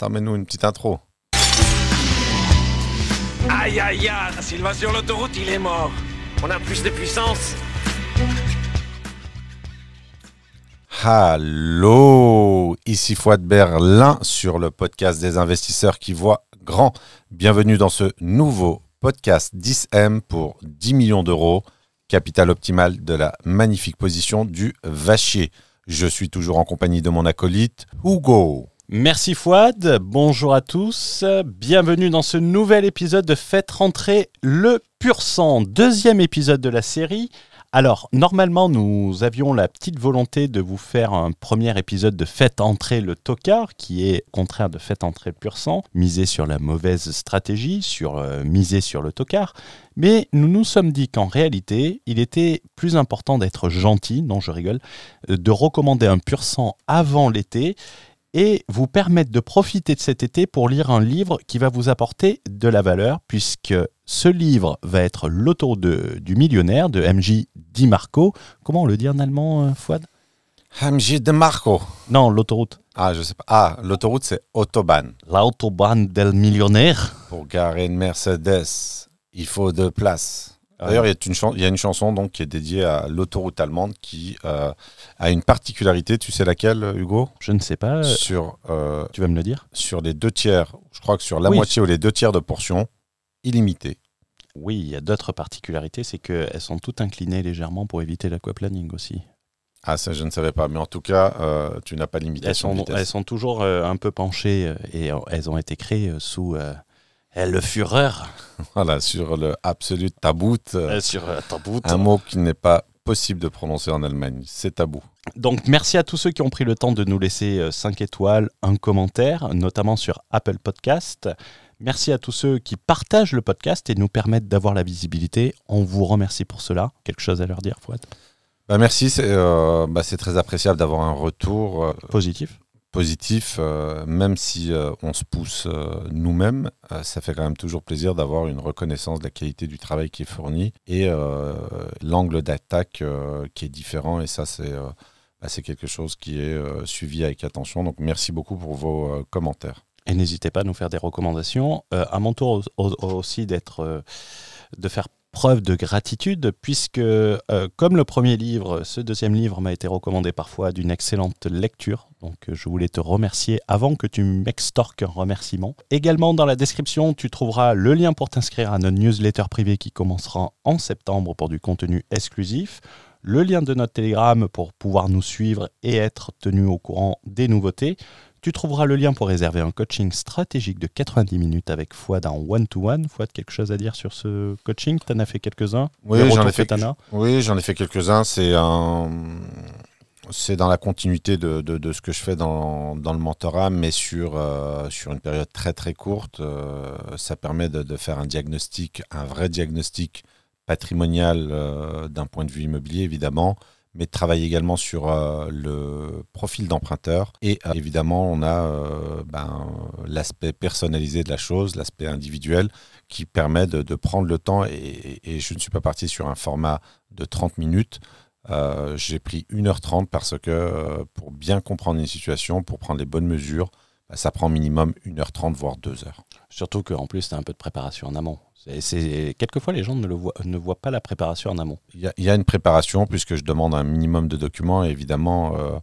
Attends, mets-nous une petite intro. Aïe aïe aïe, s'il va sur l'autoroute, il est mort. On a plus de puissance. Allô, ici Fouad Berlin sur le podcast des investisseurs qui voient grand. Bienvenue dans ce nouveau podcast 10M pour 10 millions d'euros, capital optimal de la magnifique position du Vachier. Je suis toujours en compagnie de mon acolyte Hugo. Merci Fouad, bonjour à tous, bienvenue dans ce nouvel épisode de Faites rentrer le pur sang, deuxième épisode de la série. Alors, normalement, nous avions la petite volonté de vous faire un premier épisode de Faites entrer le tocard, qui est contraire de Faites entrer le pur sang, miser sur la mauvaise stratégie, sur euh, sur le tocard. Mais nous nous sommes dit qu'en réalité, il était plus important d'être gentil, non je rigole, euh, de recommander un pur sang avant l'été et vous permettre de profiter de cet été pour lire un livre qui va vous apporter de la valeur, puisque ce livre va être l'autoroute du millionnaire de MJ Di Marco. Comment on le dit en allemand, euh, Fouad? MJ de Marco. Non, l'autoroute. Ah, je sais pas. Ah, l'autoroute, c'est Autobahn. L'autobahn del millionnaire. Pour garer une Mercedes, il faut deux places. D'ailleurs, il y, a une chan- il y a une chanson donc, qui est dédiée à l'autoroute allemande qui euh, a une particularité. Tu sais laquelle, Hugo? Je ne sais pas, sur, euh, tu vas me le dire? sur les deux tiers, je crois que sur la Oui. moitié ou les deux tiers de portion, illimité. Oui, il y a d'autres particularités, c'est qu'elles sont toutes inclinées légèrement pour éviter l'aquaplaning aussi. Ah, ça, je ne savais pas. Mais en tout cas, euh, tu n'as pas Elles de vitesse. elles sont toujours euh, un peu penchées euh, et elles ont été créées sous euh, le Führer, Voilà, sur le absolu tabout, euh, euh, sur euh, Tabout. un mot qui n'est pas possible de prononcer en Allemagne. C'est tabou. Donc merci à tous ceux qui ont pris le temps de nous laisser 5 étoiles, un commentaire, notamment sur Apple Podcast. Merci à tous ceux qui partagent le podcast et nous permettent d'avoir la visibilité. On vous remercie pour cela. Quelque chose à leur dire, Fouad? Bah, merci, c'est euh, bah, c'est très appréciable d'avoir un retour euh, Positif positif, euh, même si euh, on se pousse euh, nous-mêmes, ça fait quand même toujours plaisir d'avoir une reconnaissance de la qualité du travail qui est fourni et l'angle d'attaque qui est différent. Et ça, c'est bah, quelque chose qui est suivi avec attention. Donc, merci beaucoup pour vos commentaires. Et n'hésitez pas à nous faire des recommandations. À mon tour au- au- aussi d'être, de faire preuve de gratitude, puisque comme le premier livre, ce deuxième livre m'a été recommandé parfois d'une excellente lecture. Donc euh, je voulais te remercier avant que tu m'extorques un remerciement. Également dans la description, tu trouveras le lien pour t'inscrire à notre newsletter privée qui commencera en septembre pour du contenu exclusif le lien de notre Telegram pour pouvoir nous suivre et être tenu au courant des nouveautés. Tu trouveras le lien pour réserver un coaching stratégique de 90 minutes avec Fouad en one-to-one. Fouad, quelque chose à dire sur ce coaching? Tu en as fait quelques-uns? Oui, j'en ai fait Oui, j'en ai fait quelques-uns. C'est un... C'est dans la continuité de, ce que je fais dans, le mentorat, mais sur, euh, sur une période très très courte. Euh, ça permet de, faire un diagnostic, un vrai diagnostic patrimonial euh, d'un point de vue immobilier, évidemment, mais de travailler également sur le profil d'emprunteur. Et évidemment, on a ben, l'aspect personnalisé de la chose, l'aspect individuel, qui permet de, prendre le temps. Et je ne suis pas parti sur un format de 30 minutes. Euh, J'ai pris 1h30 parce que euh, pour bien comprendre une situation, pour prendre les bonnes mesures, bah, ça prend minimum 1h30, voire 2 heures. Surtout qu'en plus, tu as un peu de préparation en amont. C'est, Quelquefois, les gens ne, le voient, ne voient pas la préparation en amont. Il y, a, il y a une préparation puisque je demande un minimum de documents et évidemment euh,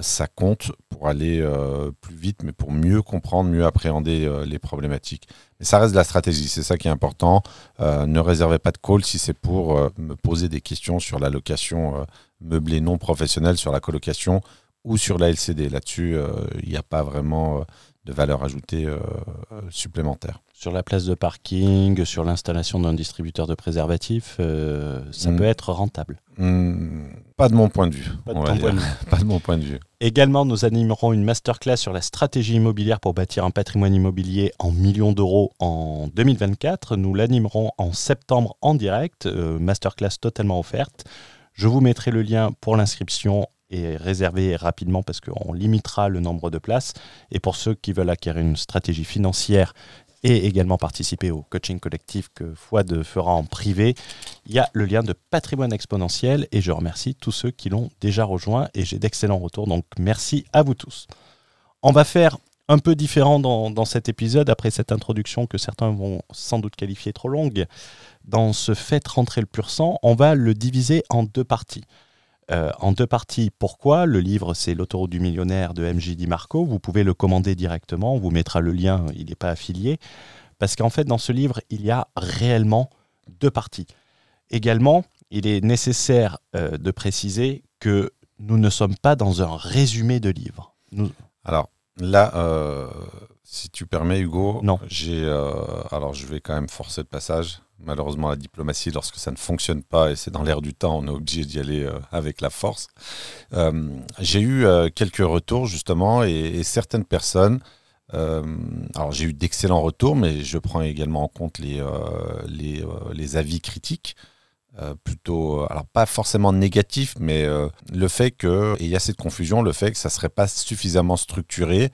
ça compte pour aller euh, plus vite mais pour mieux comprendre, mieux appréhender euh, les problématiques. Mais ça reste de la stratégie, c'est ça qui est important. Euh, ne réservez pas de call si c'est pour euh, me poser des questions sur la location euh, meublée non professionnelle, sur la colocation ou sur la LCD. Là-dessus, euh, il n'y a pas vraiment euh, de valeur ajoutée euh, euh, supplémentaire. Sur la place de parking, sur l'installation d'un distributeur de préservatifs, euh, ça Mm. peut être rentable. Hmm, pas de mon point de vue. Pas de on va ton dire. point de vue. Pas de mon point de vue. Également, nous animerons une masterclass sur la stratégie immobilière pour bâtir un patrimoine immobilier en millions d'euros en 2024. Nous l'animerons en septembre en direct, euh, masterclass totalement offerte. Je vous mettrai le lien pour l'inscription et réserver rapidement parce qu'on limitera le nombre de places. Et pour ceux qui veulent acquérir une stratégie financière et également participer au coaching collectif que Fouad fera en privé, il y a le lien de patrimoine exponentiel et je remercie tous ceux qui l'ont déjà rejoint et j'ai d'excellents retours. Donc merci à vous tous. On va faire un peu différent dans, dans, cet épisode, après cette introduction que certains vont sans doute qualifier trop longue. Dans ce fait rentrer le pur sang, on va le diviser en deux parties. Euh, en deux parties. Pourquoi Le livre, c'est L'autoroute du millionnaire de MJ Di Marco? Vous pouvez le commander directement. On vous mettra le lien, il n'est pas affilié. Parce qu'en fait, dans ce livre, il y a réellement deux parties. Également, il est nécessaire euh, de préciser que nous ne sommes pas dans un résumé de livre. Nous... Alors là, euh, si tu permets, Hugo, non. J'ai, alors je vais quand même forcer le passage malheureusement la diplomatie lorsque ça ne fonctionne pas et c'est dans l'air du temps, on est obligé d'y aller euh, avec la force. Euh, j'ai eu euh, quelques retours justement et, certaines personnes, alors j'ai eu d'excellents retours, mais je prends également en compte les, les, les, avis critiques. plutôt, alors pas forcément négatifs, mais le fait que, et il y a cette confusion, le fait que ça ne serait pas suffisamment structuré,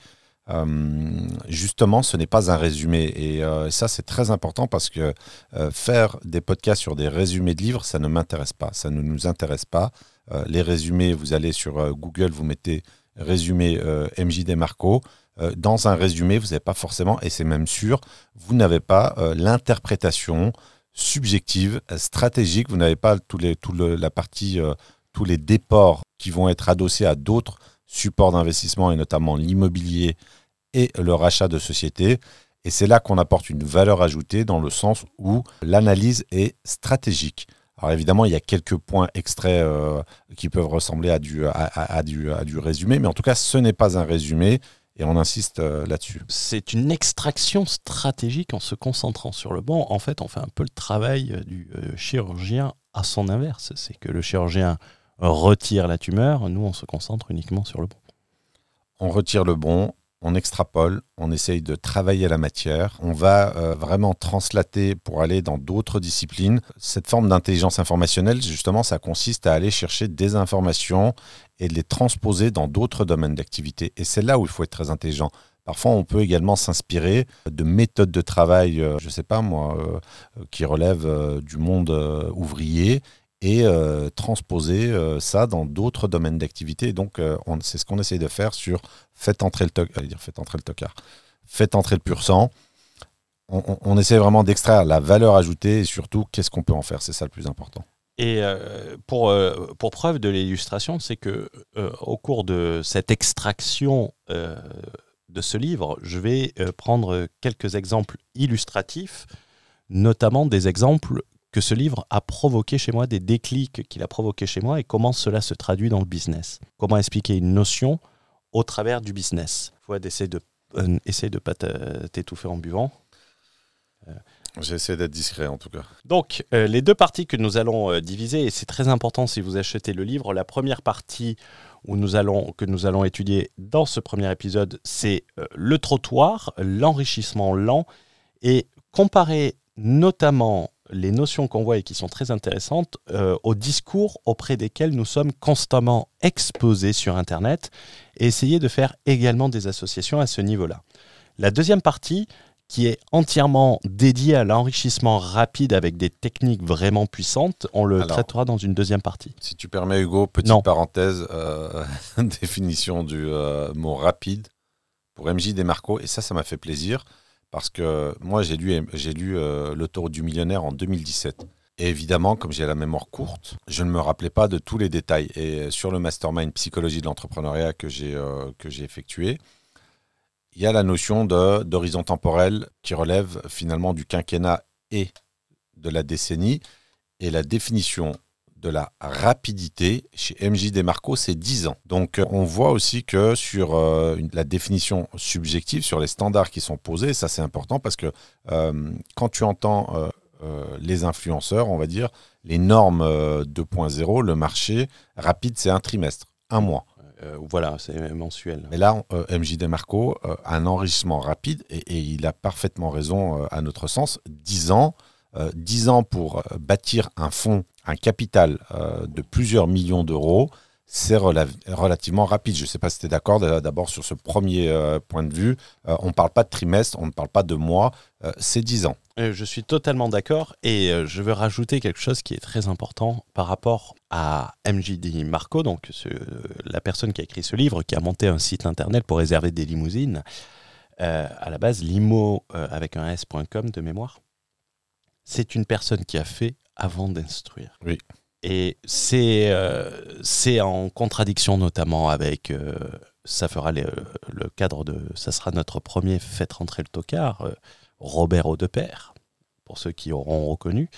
justement, ce n'est pas un résumé. Et euh, ça, c'est très important parce que euh, faire des podcasts sur des résumés de livres, ça ne m'intéresse pas. Ça ne nous intéresse pas. les résumés, vous allez sur Google, vous mettez résumé MJD Marco. dans un résumé, vous n'avez pas forcément, et c'est même sûr, vous n'avez pas l'interprétation subjective, stratégique. Vous n'avez pas les, tout la partie, tous les déports qui vont être adossés à d'autres supports d'investissement et notamment l'immobilier et le rachat de sociétés. Et c'est là qu'on apporte une valeur ajoutée dans le sens où l'analyse est stratégique. Alors évidemment, il y a quelques points extraits euh, qui peuvent ressembler à du, à, du, à du résumé, mais en tout cas, ce n'est pas un résumé et on insiste euh, là-dessus. C'est une extraction stratégique en se concentrant sur le bon. En fait, on fait un peu le travail euh, du chirurgien à son inverse. C'est que le chirurgien retire la tumeur, nous, on se concentre uniquement sur le bon. On retire le bon, on extrapole, on essaye de travailler la matière, on va euh, vraiment translater pour aller dans d'autres disciplines. Cette forme d'intelligence informationnelle, justement, ça consiste à aller chercher des informations et les transposer dans d'autres domaines d'activité. Et c'est là où il faut être très intelligent. Parfois, on peut également s'inspirer de méthodes de travail, euh, je ne sais pas moi, euh, qui relèvent du monde ouvrier et euh, transposer euh, ça dans d'autres domaines d'activité. Donc, euh, c'est ce qu'on essaye de faire sur Faites entrer le, toc dire, faites entrer le tocard, faites entrer le pur sang. On, essaie vraiment d'extraire la valeur ajoutée et surtout qu'est-ce qu'on peut en faire? C'est ça le plus important. Et pour, pour preuve de l'illustration, c'est que au cours de cette extraction de ce livre, je vais prendre quelques exemples illustratifs, notamment des exemples que ce livre a provoqué chez moi, des déclics qu'il a provoqué chez moi et comment cela se traduit dans le business. Comment expliquer une notion au travers du business? Il faut essayer de euh, essayer de pas t'étouffer en buvant. Euh. J'essaie d'être discret en tout cas. Donc, euh, les deux parties que nous allons diviser, et c'est très important si vous achetez le livre, la première partie où nous allons, que nous allons étudier dans ce premier épisode, c'est le trottoir, l'enrichissement lent, et comparer notamment les notions qu'on voit et qui sont très intéressantes euh, aux discours auprès desquels nous sommes constamment exposés sur Internet et essayer de faire également des associations à ce niveau-là. La deuxième partie, qui est entièrement dédiée à l'enrichissement rapide avec des techniques vraiment puissantes, on le traitera dans une deuxième partie. Si tu permets Hugo, petite parenthèse, euh, définition du euh, mot rapide pour MJ Desmarco, et ça, ça m'a fait plaisir. Parce que moi, j'ai lu, j'ai lu euh, L'autoroute du millionnaire en 2017. Et évidemment, comme j'ai la mémoire courte, je ne me rappelais pas de tous les détails. Et sur le mastermind psychologie de l'entrepreneuriat que j'ai euh, que j'ai effectué, il y a la notion de, d'horizon temporel qui relève finalement du quinquennat et de la décennie. Et la définition de la rapidité chez MJ Demarco, c'est 10 ans. Donc on voit aussi que sur euh, la définition subjective, sur les standards qui sont posés, ça c'est important parce que euh, quand tu entends euh, les influenceurs, on va dire, les normes 2.0, le marché rapide, c'est un trimestre, un mois. voilà, c'est mensuel. Mais là, MJ Demarco a un enrichissement rapide et, et, il a parfaitement raison à notre sens. 10 ans, 10 ans pour bâtir un fonds un capital euh, de plusieurs millions d'euros, c'est relativement rapide. Je ne sais pas si tu es d'accord d'abord sur ce premier euh, point de vue. Euh, on ne parle pas de trimestre, on ne parle pas de mois, c'est 10 ans. Je suis totalement d'accord et je veux rajouter quelque chose qui est très important par rapport à MJD Marco, donc la personne qui a écrit ce livre, qui a monté un site internet pour réserver des limousines. à la base, limo avec un s.com de mémoire, c'est une personne qui a fait avant d'instruire. Oui. Et c'est euh, c'est en contradiction notamment avec, euh, ça fera les- le cadre de, ça sera notre premier Faites rentrer le tocard, euh, Robert Audepère, pour ceux qui auront reconnu.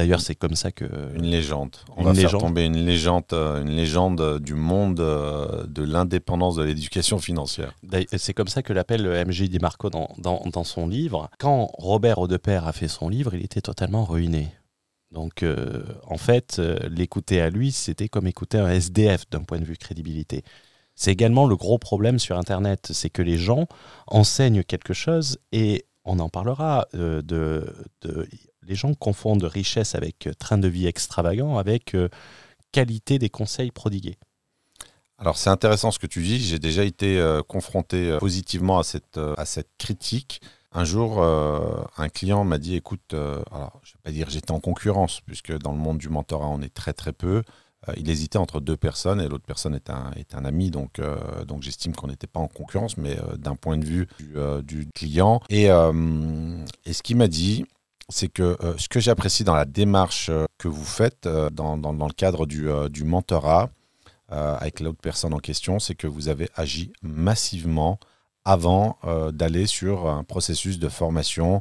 D'ailleurs, c'est comme ça que... Une légende. On Une va légende. faire tomber une légende, euh, une légende euh, du monde euh, de l'indépendance de l'éducation financière. C'est comme ça que l'appelle le MJ Di Marco dans, dans, dans son livre. Quand Robert Audepère a fait son livre, il était totalement ruiné. Donc, euh, en fait, l'écouter à lui, c'était comme écouter un SDF d'un point de vue crédibilité. C'est également le gros problème sur Internet, c'est que les gens enseignent quelque chose et on en parlera euh, de, de- les gens confondent richesse avec euh, train de vie extravagant avec euh, qualité des conseils prodigués. Alors c'est intéressant ce que tu dis. J'ai déjà été euh, confronté positivement à cette, à cette critique. Un jour, un client m'a dit, écoute, alors je vais pas dire j'étais en concurrence, puisque dans le monde du mentorat, on est très très peu. Il hésitait entre deux personnes et l'autre personne est un, est un ami, donc, donc j'estime qu'on n'était pas en concurrence, mais d'un point de vue du, client. Et, et ce qu'il m'a dit, c'est que euh, ce que j'apprécie dans la démarche euh, que vous faites euh, dans, le cadre du, mentorat, avec l'autre personne en question, c'est que vous avez agi massivement avant d'aller sur un processus de formation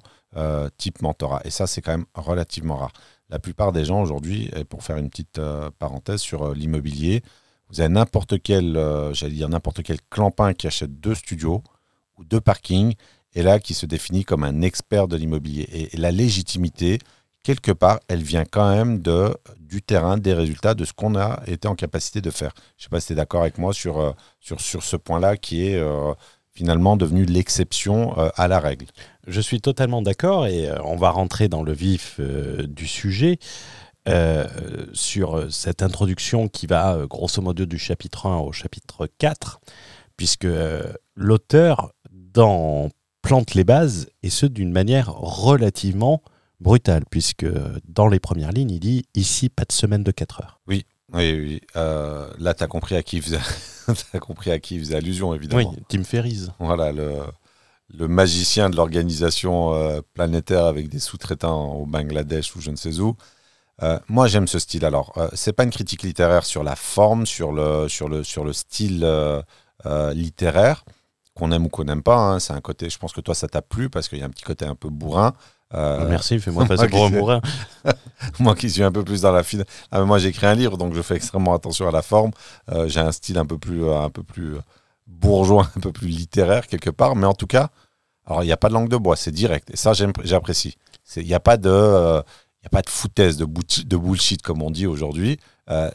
type mentorat. Et ça, c'est quand même relativement rare. La plupart des gens aujourd'hui, et pour faire une petite parenthèse sur l'immobilier, vous avez n'importe quel, j'allais dire n'importe quel clampin qui achète deux studios ou deux parkings, et là qui se définit comme un expert de l'immobilier. Et, la légitimité, quelque part, elle vient quand même de, du terrain, des résultats, de ce qu'on a été en capacité de faire. Je ne sais pas si tu es d'accord avec moi sur, euh, sur, sur ce point-là qui est euh, finalement devenu l'exception euh, à la règle. Je suis totalement d'accord et on va rentrer dans le vif du sujet sur cette introduction qui va grosso modo du chapitre 1 au chapitre 4, puisque l'auteur dans plante les bases et ce d'une manière relativement brutale, puisque dans les premières lignes, il dit ici pas de semaine de 4 heures. Oui, oui. Euh, là, tu as compris à qui faisait, compris à qui il faisait allusion, évidemment. Oui, Tim Ferriss. Voilà, le, le magicien de l'organisation euh, planétaire avec des sous-traitants au Bangladesh ou je ne sais où. Euh, moi, j'aime ce style. Alors, euh, c'est pas une critique littéraire sur la forme, sur le, sur le, sur le style littéraire, qu'on aime ou qu'on n'aime pas. hein. C'est un côté, je pense que toi, ça t'a plu parce qu'il y a un petit côté un peu bourrin. Euh, Merci, fais-moi passer pour un bourrin. moi qui suis un peu plus dans la fine. Ah, moi, j'écris un livre, donc je fais extrêmement attention à la forme. Euh, J'ai un style un peu plus, euh, un peu plus bourgeois, un peu plus littéraire quelque part. Mais en tout cas, alors il n'y a pas de langue de bois, c'est direct. Et ça, j'apprécie. C'est- Il n'y a pas de, euh, il y a pas de foutaise, de, bullshit- de bullshit comme on dit aujourd'hui.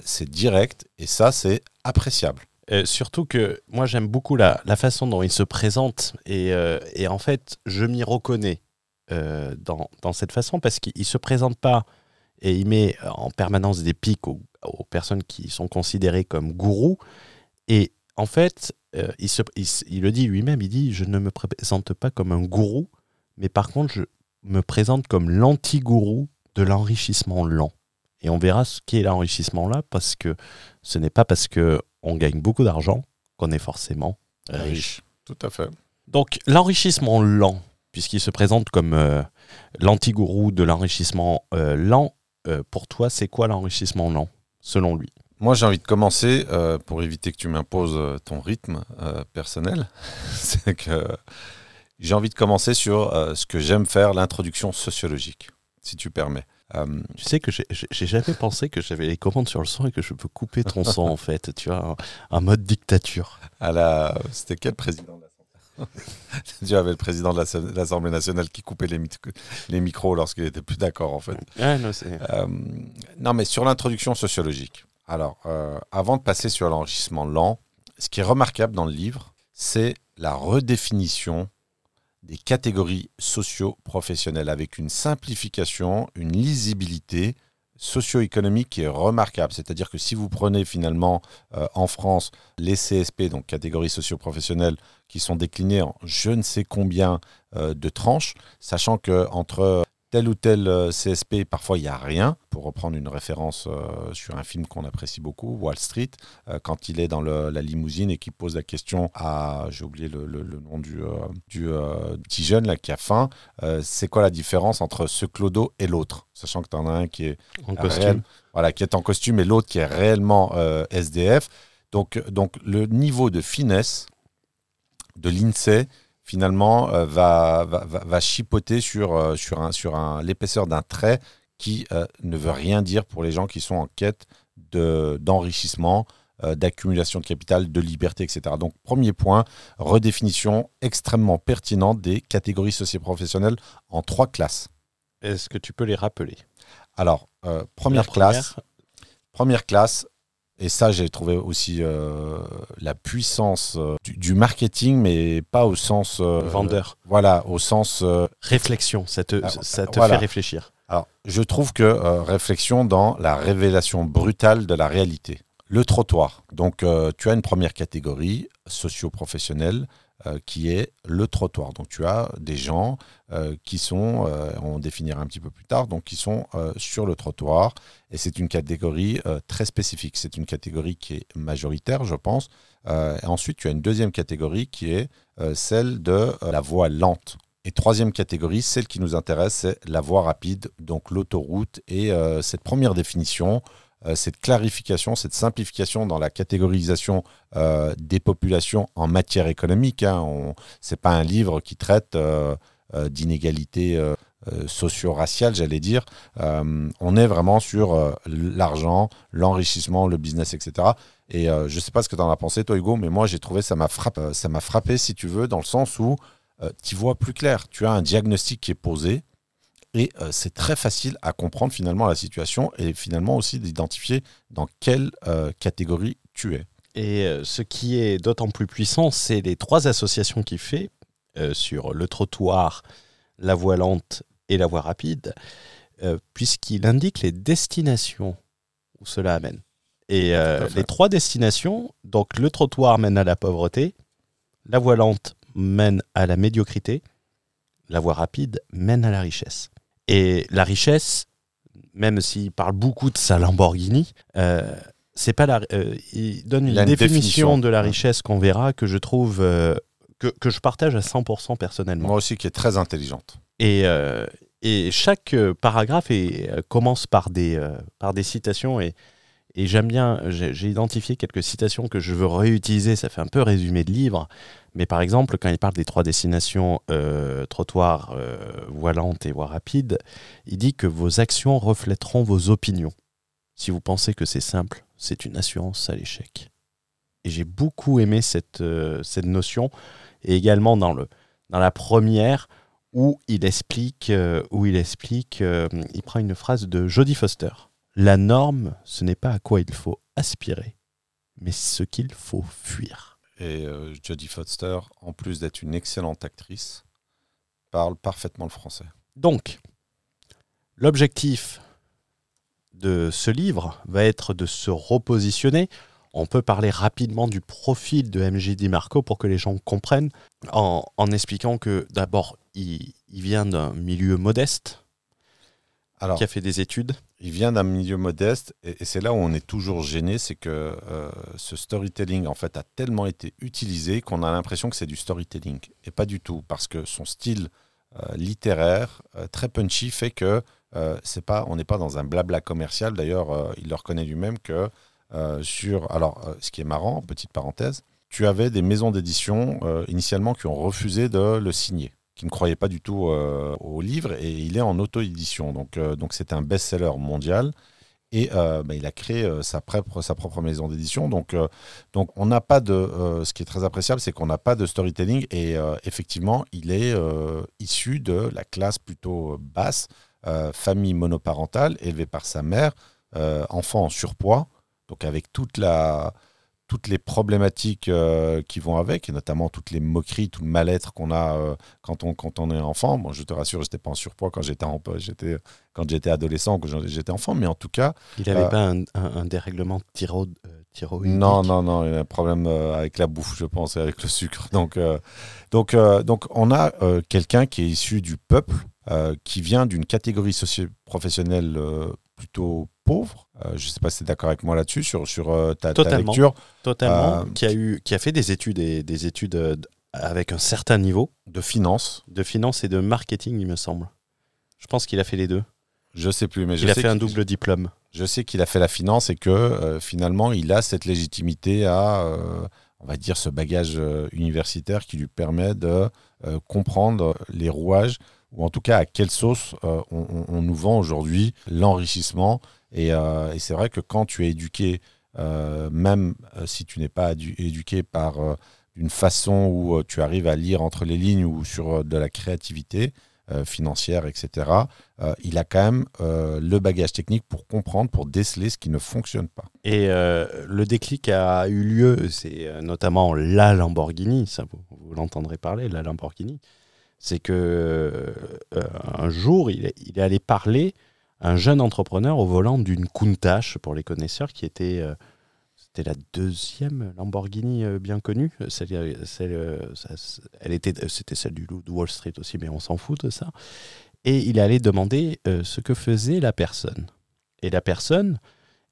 C'est direct et ça, c'est appréciable. Euh, surtout que moi j'aime beaucoup la, façon dont il se présente et, euh, en fait je m'y reconnais euh, dans, cette façon parce qu'il ne se présente pas et il met en permanence des pics aux, personnes qui sont considérées comme gourous et en fait il, il le dit lui-même, il dit je ne me présente pas comme un gourou mais par contre je me présente comme l'anti-gourou de l'enrichissement lent. Et on verra ce qu'est l'enrichissement là parce que ce n'est pas parce que on gagne beaucoup d'argent qu'on est forcément riche. Tout à fait. Donc l'enrichissement lent, puisqu'il se présente comme euh, l'anti-gourou de l'enrichissement euh, lent, euh, pour toi, c'est quoi l'enrichissement lent, selon lui? Moi, j'ai envie de commencer, euh, pour éviter que tu m'imposes ton rythme personnel, c'est que j'ai envie de commencer sur ce que j'aime faire, l'introduction sociologique, si tu permets. Euh, Tu sais que j'ai- jamais pensé que j'avais les commandes sur le son et que je peux couper ton son, en fait. Tu vois, un, un mode dictature. à la... C'était quel président de l'Assemblée? Tu avais le président de l'Ass- de l'Assemblée nationale qui coupait les, micros lorsqu'il était plus d'accord, en fait. Ah, non, Euh, non, mais sur l'introduction sociologique. Alors, euh, avant de passer sur l'enrichissement lent, ce qui est remarquable dans le livre, c'est la redéfinition des catégories socio-professionnelles avec une simplification, une lisibilité socio-économique qui est remarquable. C'est-à-dire que si vous prenez finalement euh, en France les CSP, donc catégories socio-professionnelles, qui sont déclinées en je ne sais combien euh, de tranches, sachant que entre tel ou tel euh, CSP, parfois il n'y a rien. Pour reprendre une référence euh, sur un film qu'on apprécie beaucoup, Wall Street, euh, quand il est dans le- la limousine et qu'il pose la question à, j'ai oublié le, le- le nom du, du petit jeune là, qui a faim, c'est quoi la différence entre ce clodo et l'autre? Sachant que tu en as un qui est En réel, costume. voilà, qui est en costume et l'autre qui est réellement SDF. Donc, donc le niveau de finesse de l'INSEE, finalement, euh, va, va, va- chipoter sur, euh, sur, un, sur un, l'épaisseur d'un trait qui euh, ne veut rien dire pour les gens qui sont en quête de, d'enrichissement, d'accumulation de capital, de liberté, etc. Donc, premier point, redéfinition extrêmement pertinente des catégories socioprofessionnelles en trois classes. Est-ce que tu peux les rappeler? Alors, première, classe, première classe, et ça j'ai trouvé aussi euh, la puissance euh, du, du marketing, mais pas au sens euh, vendeur. Voilà, au sens. Réflexion, ça te, Ah, ça te voilà. fait réfléchir. alors, je trouve que réflexion dans la révélation brutale de la réalité. Le trottoir. Donc, tu as une première catégorie socio-professionnelle euh, qui est le trottoir. Donc, tu as des gens euh, qui sont, euh, on définira un petit peu plus tard, donc qui sont sur le trottoir. Et c'est une catégorie très spécifique. C'est une catégorie qui est majoritaire, je pense. Et ensuite, tu as une deuxième catégorie qui est celle de la voie lente. Et troisième catégorie, celle qui nous intéresse, c'est la voie rapide, donc l'autoroute. Et cette première définition, cette clarification, cette simplification dans la catégorisation euh, des populations en matière économique. Hein, Ce n'est pas un livre qui traite euh, euh, d'inégalités euh, euh, socio-raciales, j'allais dire. Euh, on est vraiment sur euh, l'argent, l'enrichissement, le business, etc. Et euh, je ne sais pas ce que tu en as pensé, toi, Hugo, mais moi, j'ai trouvé ça m'a frappé, euh, ça m'a frappé, si tu veux, dans le sens où tu vois plus clair. Tu as un diagnostic qui est posé et euh, c'est très facile à comprendre finalement la situation et finalement aussi d'identifier dans quelle euh, catégorie tu es. Et euh, ce qui est d'autant plus puissant, c'est les trois associations qu'il fait sur le trottoir, la voie lente et la voie rapide, puisqu'il indique les destinations où cela amène. Et euh, les trois destinations, donc le trottoir mène à la pauvreté, la voie lente mène à la médiocrité, la voie rapide mène à la richesse. Et la richesse, même s'il parle beaucoup de sa Lamborghini, euh, c'est pas la. euh, il donne une, définition, définition. de la richesse qu'on verra que je trouve euh, que, que je partage à 100% personnellement. Moi aussi qui est très intelligente. Et, et chaque paragraphe est- commence par des, par des citations et, et j'aime bien, j'ai identifié quelques citations que je veux réutiliser, ça fait un peu résumé de livre, mais par exemple quand il parle des trois destinations, euh, trottoir, euh, voie lente et voie rapide, il dit que vos actions reflèteront vos opinions. Si vous pensez que c'est simple, c'est une assurance à l'échec. Et j'ai beaucoup aimé cette, euh, cette notion, et également dans, le, dans la première, où il explique, euh, où il explique, euh, il prend une phrase de Jodie Foster. La norme, ce n'est pas à quoi il faut aspirer, mais ce qu'il faut fuir. Et euh, Jodie Foster, en plus d'être une excellente actrice, parle parfaitement le français. Donc, l'objectif de ce livre va être de se repositionner. On peut parler rapidement du profil de MJ Di Marco pour que les gens comprennent, en, en expliquant que d'abord, il, il vient d'un milieu modeste, Alors, qui a fait des études. Il vient d'un milieu modeste et, c'est là où on est toujours gêné, c'est que euh, ce storytelling en fait a tellement été utilisé qu'on a l'impression que c'est du storytelling et pas du tout parce que son style euh, littéraire euh, très punchy fait que on n'est pas dans un blabla commercial. D'ailleurs, il le reconnaît lui-même que sur, alors ce qui est marrant, petite parenthèse, tu avais des maisons d'édition initialement qui ont refusé de le signer qui ne croyait pas du tout euh, au livre et il est en auto-édition. Donc euh, donc c'est un best-seller mondial et euh, bah, il a créé sa, propre, sa propre maison d'édition. Donc, donc on n'a pas de... ce qui est très appréciable, c'est qu'on n'a pas de storytelling et effectivement, il est issu de la classe plutôt basse, famille monoparentale, élevée par sa mère, enfant en surpoids, donc avec toute la toutes les problématiques euh, qui vont avec, et notamment toutes les moqueries, tout le mal-être qu'on a euh, quand, on, quand on est enfant. Bon, je te rassure, je n'étais pas en surpoids quand j'étais en, j'étais, quand j'étais adolescent, quand j'étais enfant, mais en tout cas, Il n'avait Euh, pas un, un- un dérèglement thyro, euh, thyroïdique? non, non, non, il y a un problème avec la bouffe, je pense, et avec le sucre. Donc, donc, donc on a quelqu'un qui est issu du peuple, qui vient d'une catégorie socio-professionnelle plutôt pauvre. Euh, je ne sais pas si tu es d'accord avec moi là-dessus, sur, sur euh, ta, lecture Totalement. Euh, qui, a eu, qui a fait des études, et, des études avec un certain niveau de finance. de finance et de marketing, il me semble. Je pense qu'il a fait les deux. Je sais plus, mais je il a sais fait un double diplôme. Je sais qu'il a fait la finance et que finalement, il a cette légitimité à, on va dire, ce bagage universitaire qui lui permet de comprendre les rouages ou en tout cas à quelle sauce euh, on nous vend aujourd'hui l'enrichissement. Et, euh, et c'est vrai que quand tu es éduqué, euh, même euh, si tu n'es pas édu- éduqué par euh, une façon où tu arrives à lire entre les lignes ou sur de la créativité financière, etc., il a quand même le bagage technique pour comprendre, pour déceler ce qui ne fonctionne pas. Et le déclic a eu lieu, c'est notamment la Lamborghini, ça vous, l'entendrez parler, la Lamborghini. C'est que un jour, il est, allé parler un jeune entrepreneur au volant d'une Countach, pour les connaisseurs, qui était, euh, la deuxième Lamborghini euh, bien connue. Celle- euh, elle était, c'était celle du de Wall Street aussi, mais on s'en fout de ça. Et il allé demander ce que faisait la personne. Et la personne,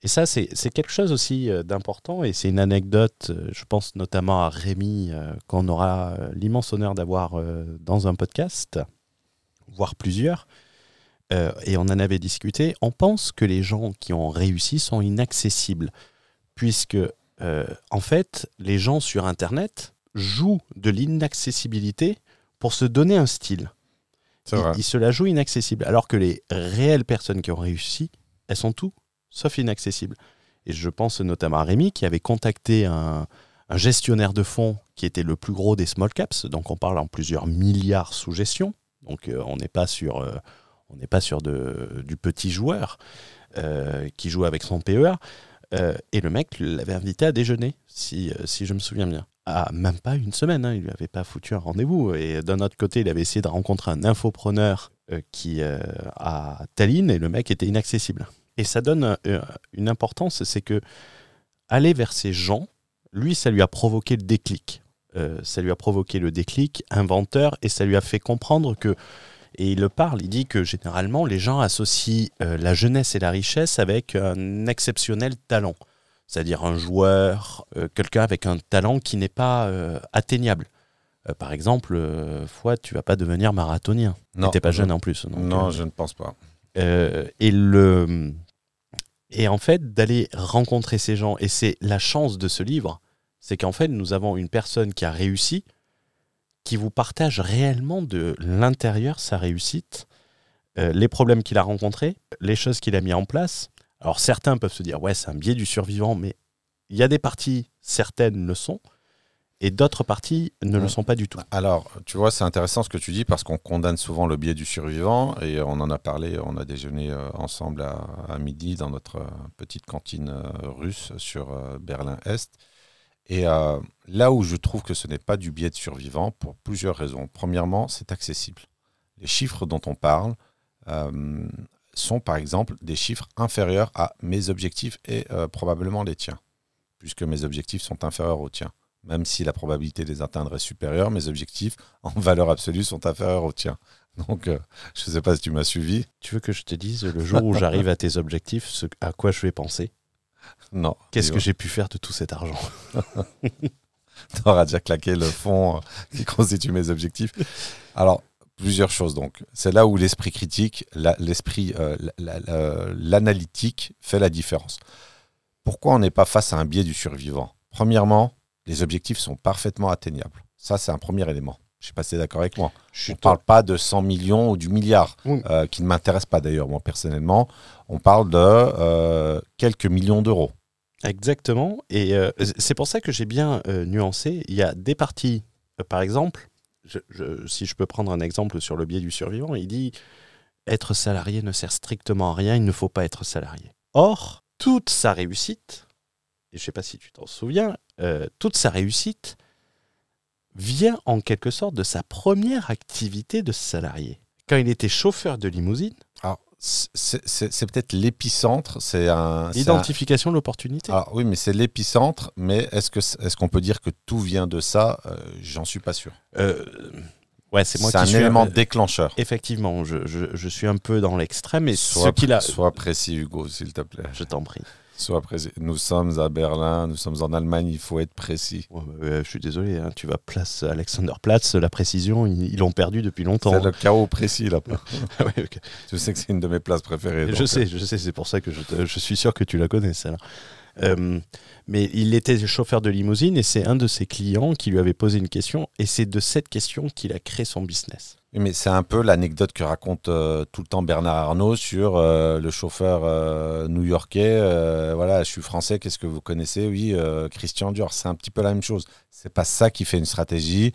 et ça, c'est quelque chose aussi d'important, et c'est une anecdote, je pense notamment à Rémi, qu'on aura l'immense honneur d'avoir dans un podcast, voire plusieurs, Euh, et on en avait discuté. On pense que les gens qui ont réussi sont inaccessibles, puisque, euh, en fait, les gens sur Internet jouent de l'inaccessibilité pour se donner un style. Ils, ils se la jouent inaccessible, alors que les réelles personnes qui ont réussi, elles sont tout sauf inaccessibles. Et je pense notamment à Rémi qui avait contacté un, un gestionnaire de fonds qui était le plus gros des small caps, donc on parle en plusieurs milliards sous gestion. Donc euh, on n'est pas sur, on n'est pas de, du petit joueur euh, qui joue avec son PER. Euh, et le mec l'avait invité à déjeuner, si, euh, si je me souviens bien. Ah, même pas une semaine, hein, il lui avait pas foutu un rendez-vous. Et d'un autre côté, il avait essayé de rencontrer un infopreneur qui à Tallinn et le mec était inaccessible. Et ça donne une importance, c'est que aller vers ces gens, lui, ça lui a provoqué le déclic. Ça lui a provoqué le déclic inventeur et ça lui a fait comprendre que, et il le parle, il dit que généralement les gens associent euh, la jeunesse et la richesse avec un exceptionnel talent. C'est-à-dire un joueur, euh, quelqu'un avec un talent qui n'est pas euh, atteignable. Par exemple, Fouad, tu vas pas devenir marathonien. Non, T'es pas je- jeune en plus. donc, non, je ne pense pas. et le et en fait d'aller rencontrer ces gens et c'est la chance de ce livre c'est qu'en fait nous avons une personne qui a réussi qui vous partage réellement de l'intérieur sa réussite euh, les problèmes qu'il a rencontrés les choses qu'il a mis en place. Alors certains peuvent se dire ouais c'est un biais du survivant mais il y a des parties certaines le sont et d'autres parties ne le sont pas du tout. Alors, tu vois, c'est intéressant ce que tu dis parce qu'on condamne souvent le biais du survivant et on en a parlé, on a déjeuné euh, ensemble à, à midi dans notre euh, petite cantine russe sur Berlin-Est. Et euh, là où je trouve que ce n'est pas du biais de survivant pour plusieurs raisons. Premièrement, c'est accessible. Les chiffres dont on parle euh, sont par exemple des chiffres inférieurs à mes objectifs et euh, probablement les tiens, puisque mes objectifs sont inférieurs aux tiens même si la probabilité de les atteindre est supérieure, mes objectifs en valeur absolue sont inférieurs aux tiens. Donc, je ne sais pas si tu m'as suivi. tu veux que je te dise le jour où j'arrive à tes objectifs ce à quoi je vais penser? Non. Qu'est-ce que j'ai pu faire de tout cet argent Tu auras déjà claqué le fond euh, qui constitue mes objectifs. Alors, plusieurs choses donc. C'est là où l'esprit critique, l'esprit, euh, la- la- l'analytique fait la différence. Pourquoi on n'est pas face à un biais du survivant? Premièrement, les objectifs sont parfaitement atteignables. Ça, c'est un premier élément. Je ne sais pas si tu es d'accord avec moi. Je ne parle pas de 100 millions ou du milliard, Oui. euh, qui ne m'intéresse pas d'ailleurs, moi personnellement. On parle de euh, quelques millions d'euros. Exactement. Et euh, c'est pour ça que j'ai bien nuancé. Il y a des parties, par exemple, je- je- si je peux prendre un exemple sur le biais du survivant, il dit être salarié ne sert strictement à rien, il ne faut pas être salarié. Or, toute sa réussite, et je ne sais pas si tu t'en souviens, toute sa réussite vient en quelque sorte de sa première activité de salarié. Quand il était chauffeur de limousine, Alors, c'est peut-être l'épicentre. C'est un. c'est un- identification de l'opportunité. Alors, oui, mais c'est l'épicentre. Mais est-ce qu'on peut dire que tout vient de ça? Euh, J'en suis pas sûr. Euh, Ouais, c'est moi qui un suis élément un- déclencheur. Effectivement, je, je- je suis un peu dans l'extrême, et ce qu'il a. sois précis, Hugo, s'il te plaît. Je t'en prie. Sois précis. Nous sommes à Berlin, nous sommes en Allemagne, il faut être précis. Ouais, bah, ouais, je suis désolé, hein, tu vas place Alexanderplatz, la précision, ils l'ont perdu depuis longtemps. C'est le chaos précis là-bas. Ouais. Je sais que c'est une de mes places préférées. Je donc, sais, je sais, c'est pour ça que je, te- je suis sûr que tu la connais, celle-là. Euh, mais il était chauffeur de limousine et c'est un de ses clients qui lui avait posé une question et c'est de cette question qu'il a créé son business. Oui, Mais c'est un peu l'anecdote que raconte euh, tout le temps Bernard Arnault sur euh, le chauffeur euh, new-yorkais. voilà, je suis français, qu'est-ce que vous connaissez? Oui, Christian Dior, c'est un petit peu la même chose. C'est pas ça qui fait une stratégie.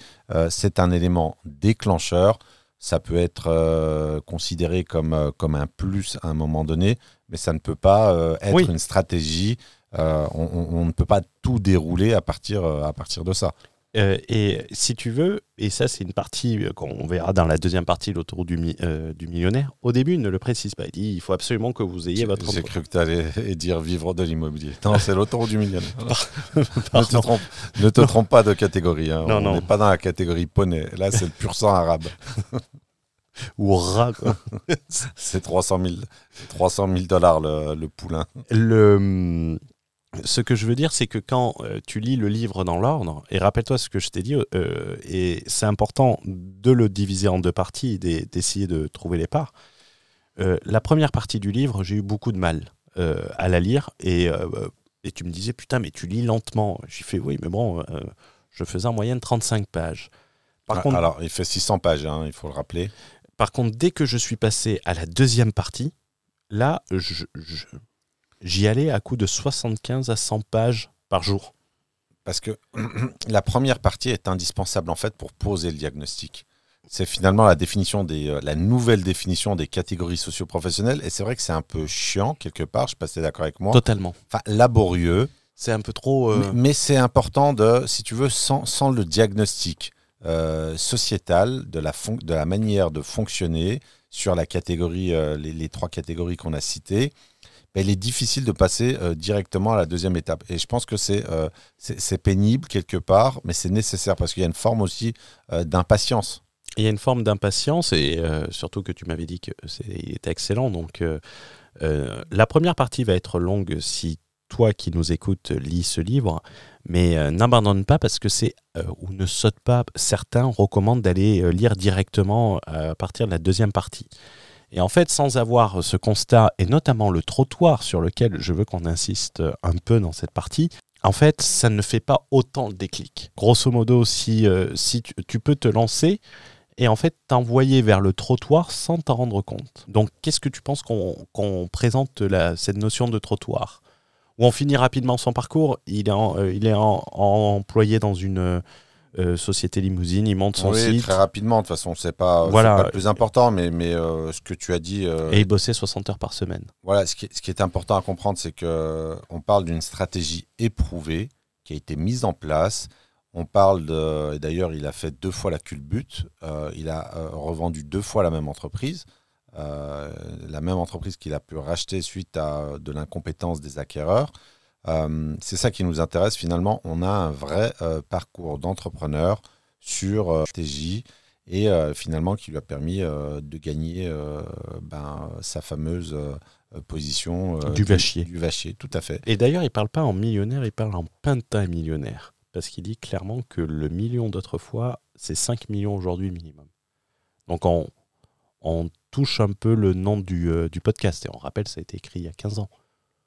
c'est un élément déclencheur. Ça peut être considéré comme, comme un plus à un moment donné, mais ça ne peut pas être Oui. une stratégie. On, on- on ne peut pas tout dérouler à partir, à partir de ça. Euh, et si tu veux, et ça c'est une partie euh, qu'on verra dans la deuxième partie, l'autoroute du, mi- euh, du millionnaire, au début il ne le précise pas. Il dit il faut absolument que vous ayez votre J'ai cru que tu allais dire vivre de l'immobilier. Non, c'est l'autoroute du millionnaire. ne, te trompe, ne te trompe pas de catégorie. hein. Non, on n'est pas dans la catégorie poney. Là, c'est le pur sang arabe. ou rat. quoi. C'est 300 000, 300 000 dollars le, le poulain. le, ce que je veux dire, c'est que quand euh, tu lis le livre dans l'ordre, et rappelle-toi ce que je t'ai dit, euh, et c'est important de le diviser en deux parties d'essayer de trouver les parts. Euh, la première partie du livre, j'ai eu beaucoup de mal à la lire, et, et tu me disais, putain, mais tu lis lentement. J'ai fait, oui, mais bon, je faisais en moyenne 35 pages. Par, Ah, contre, Alors, il fait 600 pages, hein, il faut le rappeler. par contre, dès que je suis passé à la deuxième partie, là, je- je- j'y allais à coup de 75 à 100 pages par jour. Parce que la première partie est indispensable en fait pour poser le diagnostic. C'est finalement la définition des, euh, la nouvelle définition des catégories socio-professionnelles. Et c'est vrai que c'est un peu chiant quelque part. Je sais pas si tu es d'accord avec moi. Totalement. Enfin, laborieux. C'est un peu trop. euh, Mais, mais c'est important de, si tu veux, sans, sans le diagnostic euh, sociétal de la, de la manière de fonctionner sur la catégorie, les, les trois catégories qu'on a citées, ben, il est difficile de passer euh, directement à la deuxième étape. Et je pense que c'est euh, c'est pénible quelque part, mais c'est nécessaire parce qu'il y a une forme aussi euh, d'impatience. Il y a une forme d'impatience et surtout que tu m'avais dit que c'était excellent. Donc, la première partie va être longue si toi qui nous écoutes lis ce livre, mais n'abandonne pas parce que c'est ou ne saute pas. Certains recommandent d'aller lire directement à partir de la deuxième partie. Et en fait, sans avoir ce constat, et notamment le trottoir sur lequel je veux qu'on insiste un peu dans cette partie, en fait, ça ne fait pas autant le déclic. Grosso modo, si, euh, si tu, peux te lancer et en fait t'envoyer vers le trottoir sans t'en rendre compte. Donc, qu'est-ce que tu penses qu'on présente cette notion de trottoir? Où on finit rapidement son parcours, il est, en- euh, employé dans une euh, société limousine, il monte son oui, site très rapidement. De toute façon, c'est pas, Voilà. pas le plus important, mais, mais euh, ce que tu as dit. euh, et il bossait 60 heures par semaine. Voilà, ce qui, est, ce qui est important à comprendre, c'est que on parle d'une stratégie éprouvée qui a été mise en place. On parle de, et d'ailleurs, il a fait deux fois la culbute. Il a revendu deux fois la même entreprise, la même entreprise qu'il a pu racheter suite à de l'incompétence des acquéreurs. Euh, c'est ça qui nous intéresse finalement. On a un vrai euh, parcours d'entrepreneur sur euh, stratégie et euh, finalement qui lui a permis de gagner ben, sa fameuse position Du vachier. Du vachier, tout à fait. Et d'ailleurs, il parle pas en millionnaire, il parle en pintin millionnaire. Parce qu'il dit clairement que le million d'autrefois, c'est 5 millions aujourd'hui minimum. Donc on, on touche un peu le nom du, du podcast. Et on rappelle, ça a été écrit il y a 15 ans.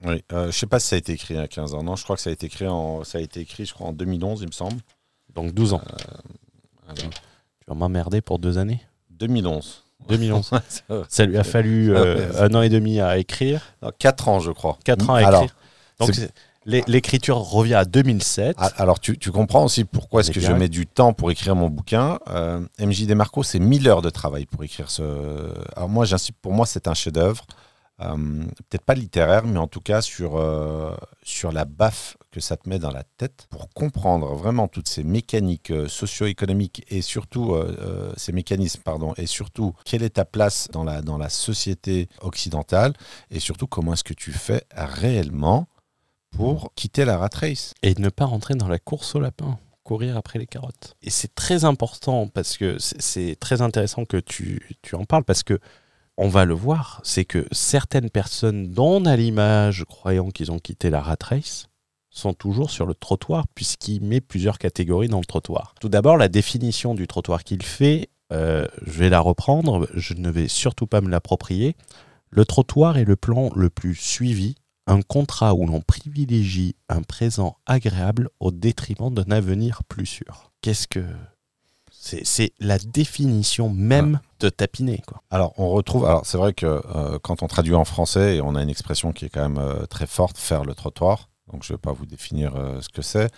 Oui, euh, je ne sais pas si ça a été écrit il y a 15 ans. Non, je crois que ça a été écrit en, ça a été écrit, je crois, en 2011, il me semble. Donc 12 ans. Alors, Tu vas m'emmerder pour deux années? 2011. 2011. C'est vrai. ça lui a fallu euh, un an et demi à écrire, Non, 4 ans, je crois. 4 ans à Alors, écrire. Donc l'écriture revient à 2007. Ah, Alors, tu, tu comprends aussi pourquoi est-ce que je mets du temps pour écrire mon bouquin. Euh, MJ Desmarco, c'est 1000 heures de travail pour écrire ce. Alors, moi, pour moi, c'est un chef-d'œuvre. Euh, Peut-être pas littéraire, mais en tout cas sur, euh, sur la baffe que ça te met dans la tête pour comprendre vraiment toutes ces mécaniques euh, socio-économiques et surtout ces mécanismes, pardon, et surtout quelle est ta place dans la, dans la société occidentale et surtout comment est-ce que tu fais réellement pour quitter la rat race. Et ne pas rentrer dans la course au lapin. courir après les carottes. Et c'est très important parce que c'est très intéressant que tu, tu en parles parce que on va le voir, c'est que certaines personnes dont on a l'image croyant qu'ils ont quitté la rat race sont toujours sur le trottoir puisqu'il met plusieurs catégories dans le trottoir. Tout d'abord, la définition du trottoir qu'il fait, euh, je vais la reprendre, je ne vais surtout pas me l'approprier. Le trottoir est le plan le plus suivi, un contrat où l'on privilégie un présent agréable au détriment d'un avenir plus sûr. Qu'est-ce que... C'est? C'est la définition même de tapiner. Quoi. Alors, on retrouve. Alors, c'est vrai que euh, quand on traduit en français, et on a une expression qui est quand même euh, très forte, faire le trottoir. Donc, je ne vais pas vous définir euh, ce que c'est.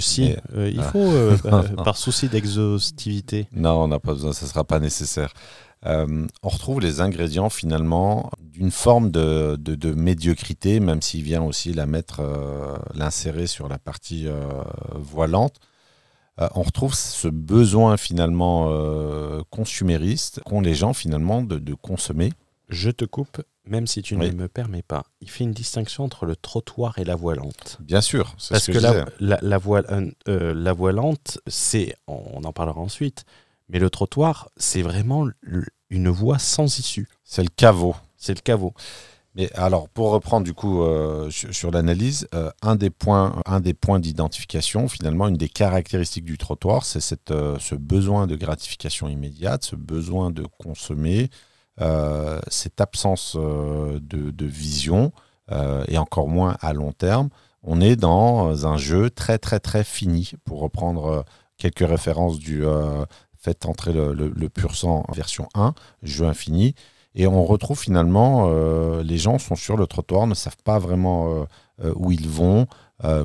Si, Mais- il faut, par souci d'exhaustivité. Non, on n'a pas besoin, ça ne sera pas nécessaire. On retrouve les ingrédients finalement d'une forme de, de- de médiocrité, même s'il vient aussi la mettre, l'insérer sur la partie voilante. Euh, on retrouve ce besoin finalement euh, consumériste qu'ont les gens finalement de, de consommer. Je te coupe, même si tu Oui. ne me permets pas. Il fait une distinction entre le trottoir et la voilante. Bien sûr, c'est Parce ce que, la, la, euh, la voilante, c'est, on en parlera ensuite, mais le trottoir, c'est vraiment une voie sans issue. c'est le caveau. C'est le caveau. Mais alors, pour reprendre du coup euh, sur, l'analyse, euh, un des points, un des points d'identification, finalement, une des caractéristiques du trottoir, c'est cette, euh, ce besoin de gratification immédiate, ce besoin de consommer, cette absence de, vision et encore moins à long terme. On est dans un jeu très très très fini, pour reprendre quelques références du Faites entrer le, le, le pur sang version 1, jeu infini. Et on retrouve finalement, euh, les gens sont sur le trottoir, ne savent pas vraiment euh, euh, où ils vont,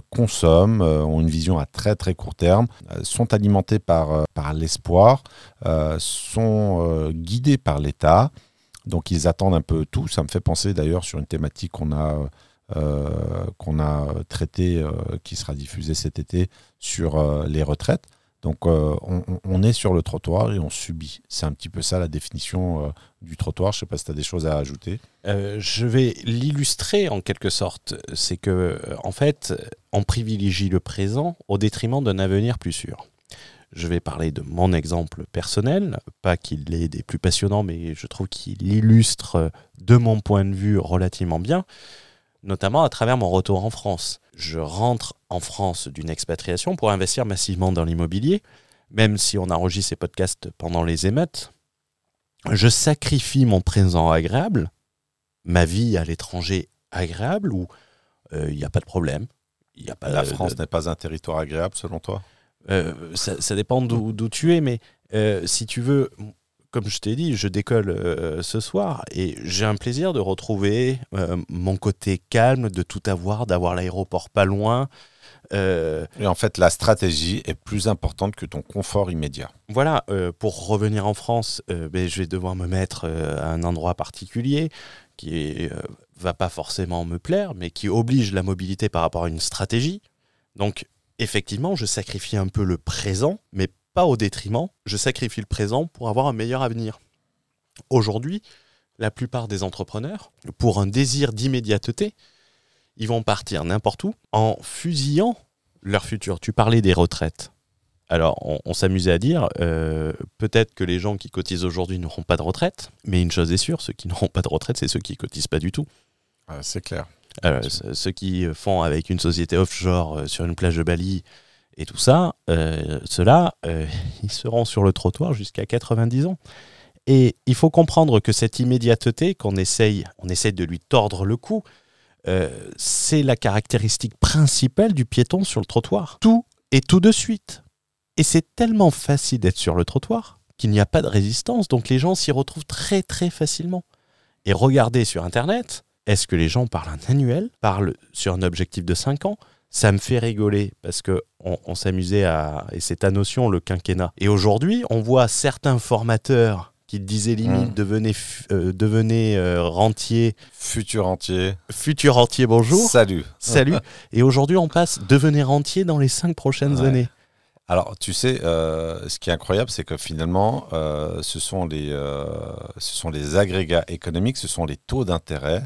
consomment, ont une vision à très très court terme, sont alimentés par, par l'espoir, sont guidés par l'État. Donc ils attendent un peu tout. Ça me fait penser d'ailleurs sur une thématique qu'on a, qu'on a traitée, qui sera diffusée cet été sur les retraites. Donc euh, on, est sur le trottoir et on subit. C'est un petit peu ça la définition euh, du trottoir. Je ne sais pas si tu as des choses à ajouter. Euh, je vais l'illustrer en quelque sorte. C'est que, en fait, on privilégie le présent au détriment d'un avenir plus sûr. Je vais parler de mon exemple personnel, pas qu'il est des plus passionnants, mais je trouve qu'il illustre, de mon point de vue, relativement bien, notamment à travers mon retour en France. Je rentre en France d'une expatriation pour investir massivement dans l'immobilier, même si on enregistre ces podcasts pendant les émeutes. Je sacrifie mon présent agréable ma vie à l'étranger agréable ou il n'y a pas de problème y a pas La de- France n'est pas un territoire agréable selon toi? Euh, ça, ça dépend d'où d'où tu es, mais euh, si tu veux, comme je t'ai dit, je décolle euh, ce soir et j'ai un plaisir de retrouver euh, mon côté calme, de tout avoir, d'avoir l'aéroport pas loin. Euh, Et en fait, la stratégie est plus importante que ton confort immédiat. voilà, pour revenir en France, ben, je vais devoir me mettre à un endroit particulier qui va pas forcément me plaire, mais qui oblige la mobilité par rapport à une stratégie. Donc, effectivement, je sacrifie un peu le présent, mais pas au détriment. Je sacrifie le présent pour avoir un meilleur avenir. Aujourd'hui, la plupart des entrepreneurs, pour un désir d'immédiateté, ils vont partir n'importe où en fusillant leur futur. Tu parlais des retraites. Alors, on, on s'amusait à dire, euh, peut-être que les gens qui cotisent aujourd'hui n'auront pas de retraite, mais une chose est sûre, ceux qui n'auront pas de retraite, c'est ceux qui cotisent pas du tout. Euh, c'est clair. Euh, ce- ceux qui font avec une société offshore euh, sur une plage de Bali et tout ça, euh, ceux-là, euh, ils seront sur le trottoir jusqu'à 90 ans. Et il faut comprendre que cette immédiateté qu'on essaye, on essaye de lui tordre le cou, euh, c'est la caractéristique principale du piéton sur le trottoir. Tout et tout de suite. Et c'est tellement facile d'être sur le trottoir qu'il n'y a pas de résistance, donc les gens s'y retrouvent très très facilement. Et regardez sur Internet, est-ce que les gens parlent un annuel, parlent sur un objectif de 5 ans? Ça me fait rigoler parce que on, on s'amusait à... Et c'est ta notion, le quinquennat. Et aujourd'hui, on voit certains formateurs qui disaient limite devenez, euh, devenez euh, rentier, Futur entier. futur rentier, bonjour. Salut. Salut. Et aujourd'hui, on passe devenez rentier dans les 5 prochaines Ouais. années. Alors, tu sais, euh, ce qui est incroyable, c'est que finalement, euh, ce, sont les, euh, ce sont les agrégats économiques, ce sont les taux d'intérêt,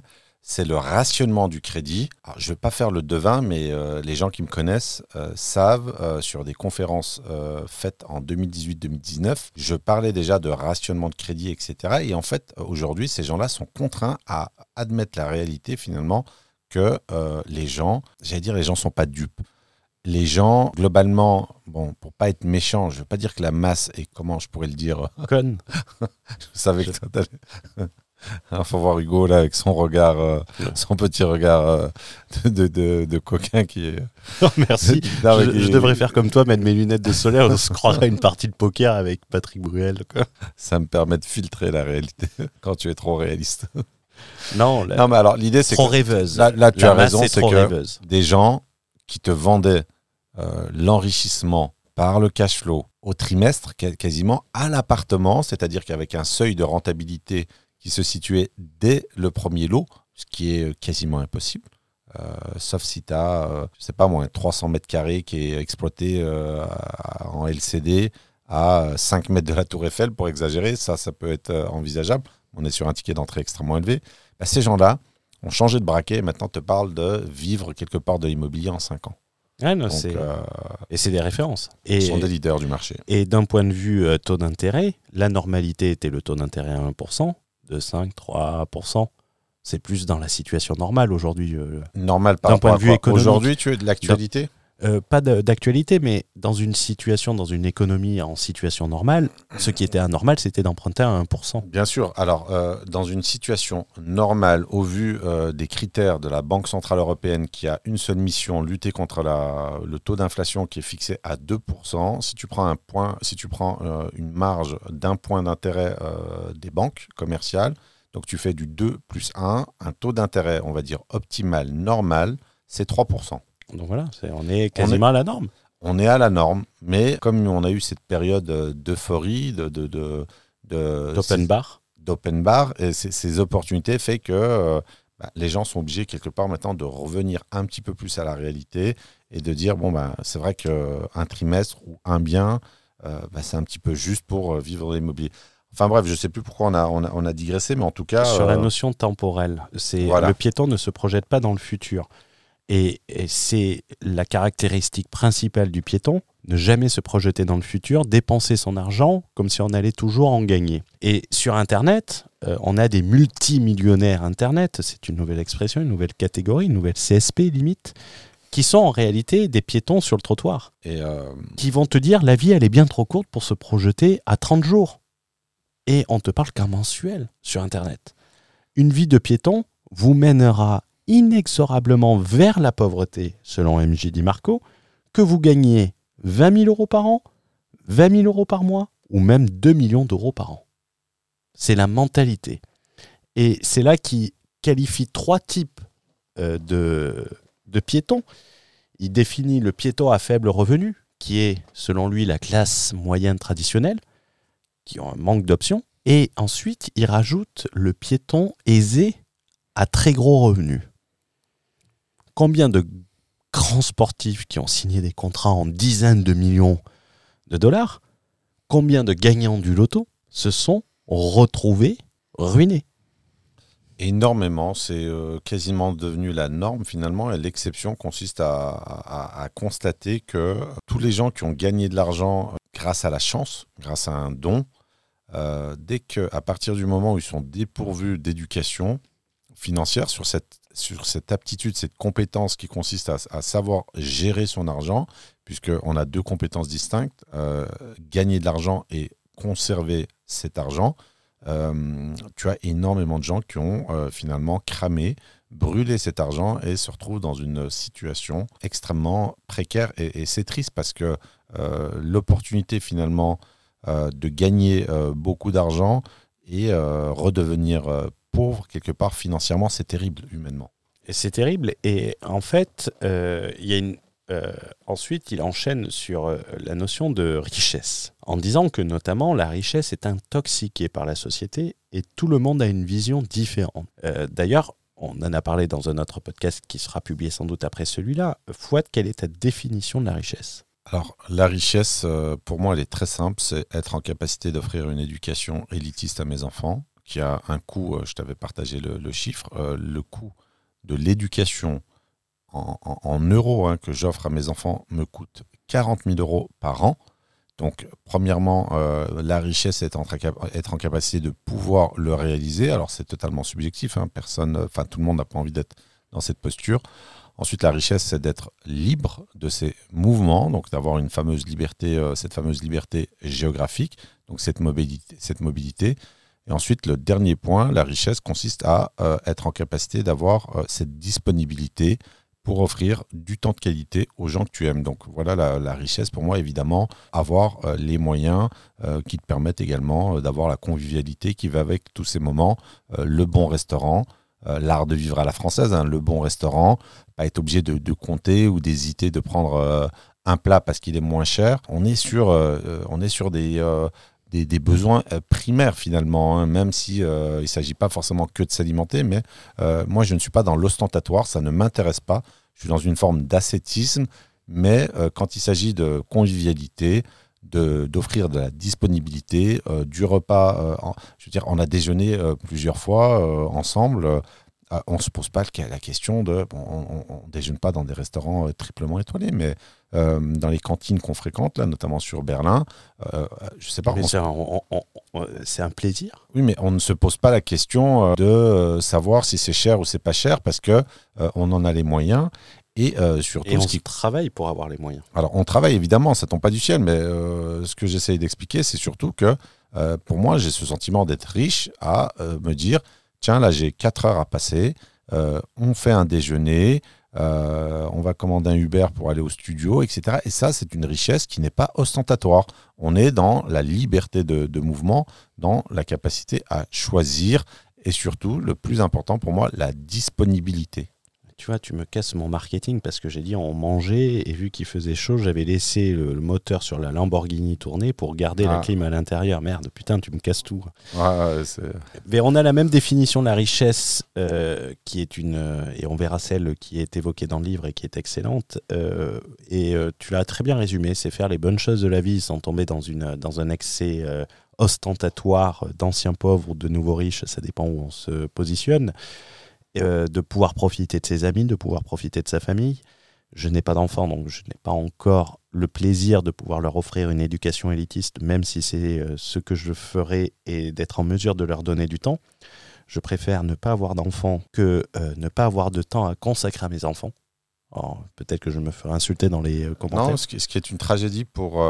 c'est le rationnement du crédit. Alors, je ne vais pas faire le devin, mais euh, les gens qui me connaissent euh, savent, euh, sur des conférences faites en 2018-2019, je parlais déjà de rationnement de crédit, etc. Et en fait, aujourd'hui, ces gens-là sont contraints à admettre la réalité, finalement, que les gens, j'allais dire, les gens ne sont pas dupes. Les gens, globalement, bon, pour pas être méchant, je ne veux pas dire que la masse est, comment je pourrais le dire? Conne. je savais que tu il faut voir Hugo là avec son regard, euh, son petit regard euh, de, de, de, coquin qui est. merci. je, devrais faire comme toi, mettre mes lunettes de soleil. On se croirait une partie de poker avec Patrick Bruel. Ça me permet de filtrer la réalité quand tu es trop réaliste. Non, non mais alors l'idée c'est trop rêveuse. Là, tu as raison, c'est que des gens qui te vendaient euh, l'enrichissement par le cash flow au trimestre, quasiment à l'appartement, c'est-à-dire qu'avec un seuil de rentabilité qui se situait dès le premier lot, ce qui est quasiment impossible. Euh, sauf si tu as, euh, je sais pas moi, 300 mètres carrés qui est exploité euh, en LCD à 5 mètres de la Tour Eiffel, pour exagérer, ça, ça peut être envisageable. On est sur un ticket d'entrée extrêmement élevé. Bah, ces gens-là ont changé de braquet et maintenant te parlent de vivre quelque part de l'immobilier en 5 ans. Et c'est des références. Et, ils sont des leaders du marché. Et d'un point de vue taux d'intérêt, la normalité était le taux d'intérêt à 1% de 5, 3%. C'est plus dans la situation normale aujourd'hui. Euh, Normal par point de vue économique. Aujourd'hui, tu es de l'actualité? Euh, pas d'actualité, mais dans une situation, dans une économie en situation normale, ce qui était anormal, c'était d'emprunter à 1%. Bien sûr. Alors, euh, dans une situation normale, au vu euh, des critères de la Banque Centrale Européenne qui a une seule mission, lutter contre le taux d'inflation qui est fixé à 2%, si tu prends, un point, si tu prends une marge d'un point d'intérêt des banques commerciales, donc tu fais du 2 plus 1, un taux d'intérêt, on va dire optimal, normal, c'est 3%. Donc voilà, on est quasiment à la norme. On est à la norme, mais comme on a eu cette période euh, d'euphorie, de, de, de, d'open bar, d'open bar, et ces, opportunités fait que euh, bah, les gens sont obligés quelque part maintenant de revenir un petit peu plus à la réalité et de dire bon bah c'est vrai qu'un trimestre ou un bien, euh, bah, c'est un petit peu juste pour vivre l'immobilier. Enfin bref, je ne sais plus pourquoi on a, on a, digressé, mais en tout cas. Sur la notion temporelle, c'est le piéton ne se projette pas dans le futur. Et, c'est la caractéristique principale du piéton, ne jamais se projeter dans le futur, dépenser son argent comme si on allait toujours en gagner. Et sur Internet, euh, on a des multimillionnaires Internet, c'est une nouvelle expression, une nouvelle catégorie, une nouvelle CSP limite, qui sont en réalité des piétons sur le trottoir. Et euh, Qui vont te dire la vie, elle est bien trop courte pour se projeter à 30 jours. Et on te parle qu'un mensuel sur Internet. Une vie de piéton vous mènera inexorablement vers la pauvreté, selon MJ Di Marco, que vous gagnez 20 000 euros par an, 20 000 euros par mois ou même 2 millions d'euros par an. C'est la mentalité. Et c'est là qu'il qualifie trois types euh, de, de piétons. Il définit le piéton à faible revenu, qui est selon lui la classe moyenne traditionnelle, qui ont un manque d'options. Et ensuite, il rajoute le piéton aisé à très gros revenus combien de grands sportifs qui ont signé des contrats en dizaines de millions de dollars, combien de gagnants du loto se sont retrouvés ruinés? Énormément, c'est euh, quasiment devenu la norme finalement et l'exception consiste à, constater que tous les gens qui ont gagné de l'argent grâce à la chance, grâce à un don, euh, dès qu'à partir du moment où ils sont dépourvus d'éducation financière sur cette sur cette aptitude, cette compétence qui consiste à, savoir gérer son argent, puisqu'on a deux compétences distinctes, euh, gagner de l'argent et conserver cet argent. Euh, tu as énormément de gens qui ont euh, finalement cramé, brûlé cet argent et se retrouvent dans une situation extrêmement précaire. Et, c'est triste parce que l'opportunité finalement de gagner beaucoup d'argent et redevenir pauvre quelque part financièrement, c'est terrible humainement. C'est terrible. Et en fait, euh, il y a une, euh, ensuite, il enchaîne sur euh, la notion de richesse, en disant que notamment la richesse est intoxiquée par la société et tout le monde a une vision différente. D'ailleurs, on en a parlé dans un autre podcast qui sera publié sans doute après celui-là. Fouad, quelle est ta définition de la richesse? Alors, la richesse, pour moi, elle est très simple, c'est être en capacité d'offrir une éducation élitiste à mes enfants, qui a un coût, je t'avais partagé le, chiffre, le coût de l'éducation en, euros hein, que j'offre à mes enfants me coûte 40 000 euros par an. Donc, premièrement, euh, la richesse est être en capacité de pouvoir le réaliser. Alors, c'est totalement subjectif. Hein. personne, enfin, tout le monde n'a pas envie d'être dans cette posture. Ensuite, la richesse, c'est d'être libre de ses mouvements, donc d'avoir une fameuse liberté, euh, cette fameuse liberté géographique, donc cette mobilité. Et ensuite, le dernier point, la richesse consiste à euh, être en capacité d'avoir cette disponibilité pour offrir du temps de qualité aux gens que tu aimes. Donc voilà la, richesse pour moi, évidemment, avoir euh, les moyens euh, qui te permettent également euh, d'avoir la convivialité qui va avec tous ces moments, le bon restaurant, l'art de vivre à la française, hein, le bon restaurant, pas être obligé de, compter ou d'hésiter de prendre un plat parce qu'il est moins cher. On est sur, on est sur des des, besoins euh, primaires finalement, hein, même si euh, il ne s'agit pas forcément que de s'alimenter, mais euh, moi je ne suis pas dans l'ostentatoire, ça ne m'intéresse pas, je suis dans une forme d'ascétisme, mais quand il s'agit de convivialité, d'offrir de, la disponibilité, du repas, je veux dire, on a déjeuné plusieurs fois ensemble, on ne se pose pas la question de. on ne déjeune pas dans des restaurants euh, triplement étoilés, mais euh, dans les cantines qu'on fréquente, là, notamment sur Berlin, euh, je sais pas. C'est un, plaisir. Oui, mais on ne se pose pas la question de savoir si c'est cher ou c'est pas cher parce que on en a les moyens. Et surtout, et on ce qui travaille pour avoir les moyens. Alors, on travaille évidemment, ça tombe pas du ciel, mais ce que j'essaye d'expliquer, c'est surtout que pour moi, j'ai ce sentiment d'être riche à me dire tiens, là j'ai 4 heures à passer, euh, on fait un déjeuner, euh, on va commander un Uber pour aller au studio, etc. Et ça, c'est une richesse qui n'est pas ostentatoire. On est dans la liberté de, mouvement, dans la capacité à choisir et surtout, le plus important pour moi, la disponibilité tu vois, tu me casses mon marketing parce que j'ai dit on mangeait et vu qu'il faisait chaud, j'avais laissé le, moteur sur la Lamborghini tourner pour garder la ah. clim à l'intérieur. Merde, putain, tu me casses tout. Mais on a la même définition de la richesse euh, qui est une, euh, et on verra celle qui est évoquée dans le livre et qui est excellente. Euh, et tu l'as très bien résumé, c'est faire les bonnes choses de la vie sans tomber dans, une, dans un excès ostentatoire d'anciens pauvres ou de nouveaux riches, ça dépend où on se positionne. Euh, de pouvoir profiter de ses amis, de pouvoir profiter de sa famille. Je n'ai pas d'enfants, donc je n'ai pas encore le plaisir de pouvoir leur offrir une éducation élitiste, même si c'est euh, ce que je ferai et d'être en mesure de leur donner du temps. Je préfère ne pas avoir d'enfants que euh, ne pas avoir de temps à consacrer à mes enfants. Peut-être que je me ferai insulter dans les commentaires. Non, ce qui, est une tragédie pour,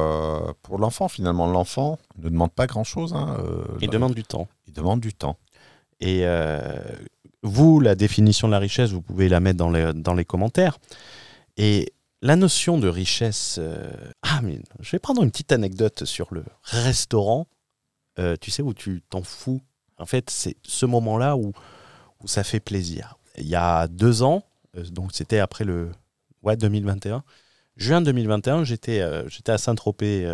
pour l'enfant, finalement. L'enfant ne demande pas grand-chose. Hein, il demande du temps. Il demande du temps. Et vous, la définition de la richesse, vous pouvez la mettre dans les, dans les commentaires. Et la notion de richesse. Euh, ah, mais je vais prendre une petite anecdote sur le restaurant. Euh, tu sais, où tu t'en fous? En fait, c'est ce moment-là où, où ça fait plaisir. Il y a deux ans, euh, donc c'était après le ouais, 2021, juin 2021, j'étais à Saint-Tropez,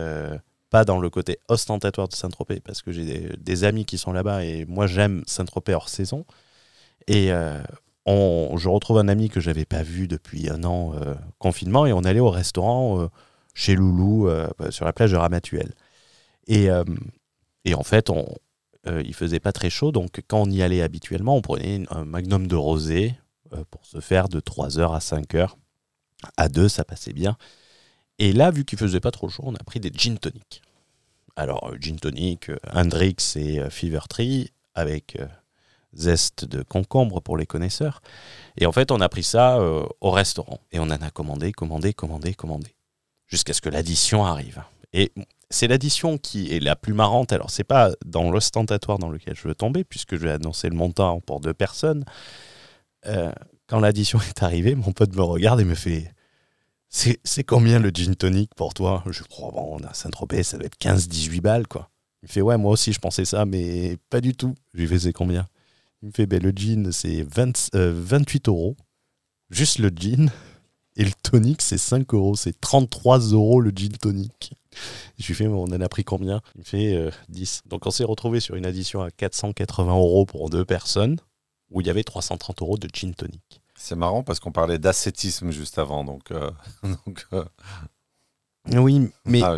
pas dans le côté ostentatoire de Saint-Tropez, parce que j'ai des, des, amis qui sont là-bas et moi j'aime Saint-Tropez hors saison. Et euh, on, je retrouve un ami que j'avais pas vu depuis un an euh, confinement et on allait au restaurant euh, chez Loulou sur la plage de Ramatuelle. Et, et en fait, on, il faisait pas très chaud, donc quand on y allait habituellement, on prenait un magnum de rosé pour se faire de 3h à 5h. À deux, ça passait bien. Et là, vu qu'il faisait pas trop chaud, on a pris des gin tonic. Alors, gin tonic, Hendrix et Fever Tree avec zeste de concombre pour les connaisseurs. Et en fait, on a pris ça euh, au restaurant et on en a commandé, commandé, commandé, commandé, jusqu'à ce que l'addition arrive. Et c'est l'addition qui est la plus marrante. Alors, c'est pas dans l'ostentatoire dans lequel je veux tomber, puisque je vais annoncer le montant pour deux personnes. Euh, quand l'addition est arrivée, mon pote me regarde et me fait C'est combien le gin tonic pour toi? Je crois, bon, on a Saint-Tropez, ça va être 15-18 balles, quoi. Il fait Ouais, moi aussi, je pensais ça, mais pas du tout. Je lui fais C'est combien? Il me fait, ben, le jean, c'est 28 euh, euros. Juste le jean. Et le tonic, c'est 5 euros. C'est 33 euros le jean tonic. Je lui fais, on en a pris combien? Il me fait 10. Euh, Donc on s'est retrouvé sur une addition à 480 euros pour deux personnes, où il y avait 330 euros de gin tonic. C'est marrant parce qu'on parlait d'ascétisme juste avant. Donc, euh, Oui, mais ah,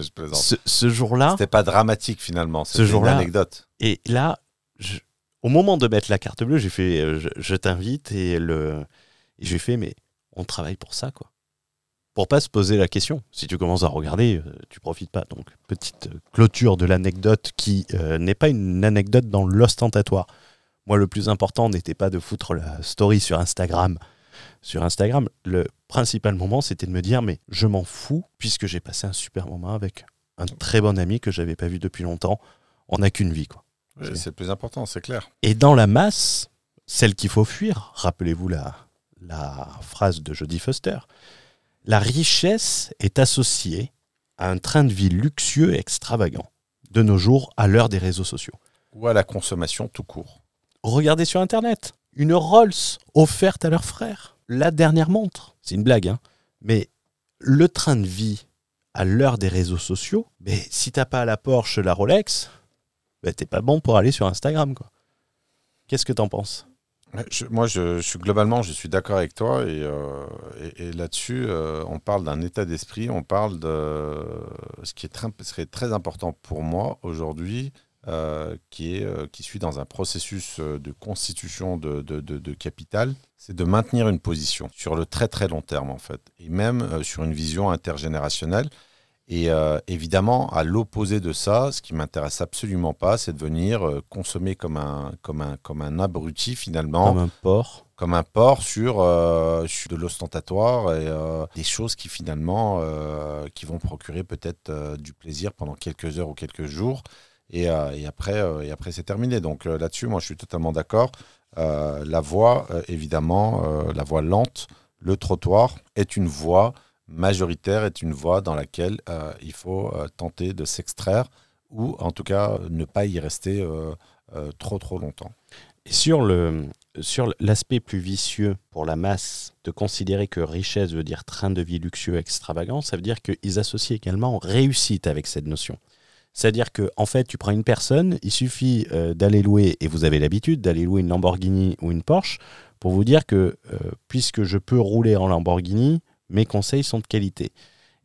ce, jour-là. C'était pas dramatique finalement. C'était une anecdote. Et là, je, au moment de mettre la carte bleue, j'ai fait euh, je, t'invite et j'ai fait mais on travaille pour ça quoi. Pour pas se poser la question. Si tu commences à regarder, euh, tu profites pas. Donc petite euh, clôture de l'anecdote qui n'est pas une anecdote dans l'ostentatoire. Moi, le plus important n'était pas de foutre la story sur Instagram. Sur Instagram, le principal moment, c'était de me dire mais je m'en fous puisque j'ai passé un super moment avec un très bon ami que j'avais pas vu depuis longtemps. On n'a qu'une vie quoi. Oui, c'est le plus important, c'est clair. Et dans la masse, celle qu'il faut fuir, rappelez-vous la, la phrase de Jodie Foster, la richesse est associée à un train de vie luxueux et extravagant, de nos jours à l'heure des réseaux sociaux. Ou à la consommation tout court. Regardez sur Internet, une Rolls offerte à leur frère, la dernière montre. C'est une blague, hein mais le train de vie à l'heure des réseaux sociaux, mais si t'as pas la Porsche, la Rolex, bah, t'es pas bon pour aller sur Instagram. quoi. Qu'est-ce que t'en penses moi, je, suis globalement, je suis d'accord avec toi. Et, euh, là-dessus, euh, on parle d'un état d'esprit, on parle de ce qui serait très important pour moi aujourd'hui, euh, qui, est, qui suit dans un processus de constitution de, capital, c'est de maintenir une position sur le très très long terme, en fait, et même sur une vision intergénérationnelle. Et euh, évidemment, à l'opposé de ça, ce qui m'intéresse absolument pas, c'est de venir euh, consommer comme un, comme, un, comme un abruti finalement, Comme un porc. comme un porc sur, euh, sur de l'ostentatoire et des choses qui finalement qui vont procurer peut-être du plaisir pendant quelques heures ou quelques jours. Et, et après, et après c'est terminé. Donc là-dessus, moi, je suis totalement d'accord. La voie, évidemment, la voie lente, le trottoir est une voie majoritaire, est une voie dans laquelle euh, il faut euh, tenter de s'extraire ou en tout cas ne pas y rester euh, trop trop longtemps. Et sur le sur l'aspect plus vicieux pour la masse de considérer que richesse veut dire train de vie luxueux extravagant, ça veut dire qu'ils associent également réussite avec cette notion. C'est-à-dire que en fait, tu prends une personne, il suffit d'aller louer, et vous avez l'habitude d'aller louer une Lamborghini ou une Porsche, pour vous dire que puisque je peux rouler en Lamborghini, mes conseils sont de qualité.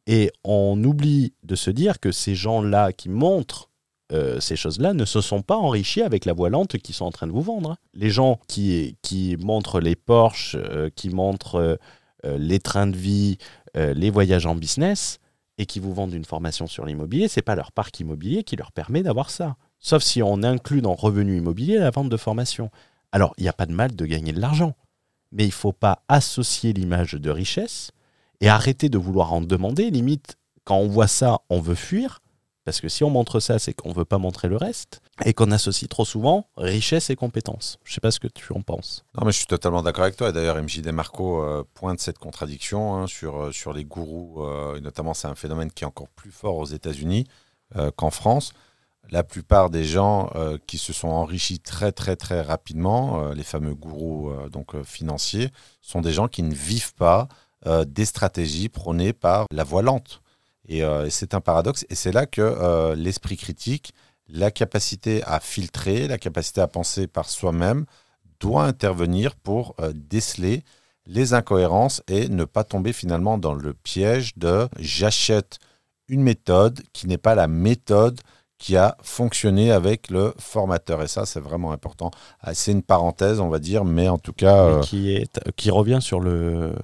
Et on oublie de se dire que ces gens-là qui montrent euh, ces choses-là ne se sont pas enrichis avec la voie lente qu'ils sont en train de vous vendre. hein. Les gens qui, qui montrent les Porsche, euh, qui montrent euh, les trains de vie, les voyages en business, et qui vous vendent une formation sur l'immobilier, c'est pas leur parc immobilier qui leur permet d'avoir ça. Sauf si on inclut dans revenu immobilier la vente de formation. Alors, il n'y a pas de mal de gagner de l'argent, mais il faut pas associer l'image de richesse et arrêter de vouloir en demander. Limite, quand on voit ça, on veut fuir. Parce que si on montre ça, c'est qu'on veut pas montrer le reste. Et qu'on associe trop souvent richesse et compétence. Je sais pas ce que tu en penses. Non, mais je suis totalement d'accord avec toi. Et D'ailleurs, MJ Demarco euh, pointe cette contradiction hein, sur, euh, sur les gourous. euh, et notamment, c'est un phénomène qui est encore plus fort aux États-Unis euh, qu'en France. La plupart des gens qui se sont enrichis très, très, très rapidement, les fameux gourous donc, financiers, sont des gens qui ne vivent pas des stratégies prônées par la voie lente. Et, euh, c'est un paradoxe. Et c'est là que euh, l'esprit critique, la capacité à filtrer, la capacité à penser par soi-même, doit intervenir pour euh, déceler les incohérences et ne pas tomber finalement dans le piège de j'achète une méthode qui n'est pas la méthode qui a fonctionné avec le formateur. Et ça, c'est vraiment important. Ah, C'est une parenthèse, on va dire, mais en tout cas, euh, qui, est, qui revient sur le.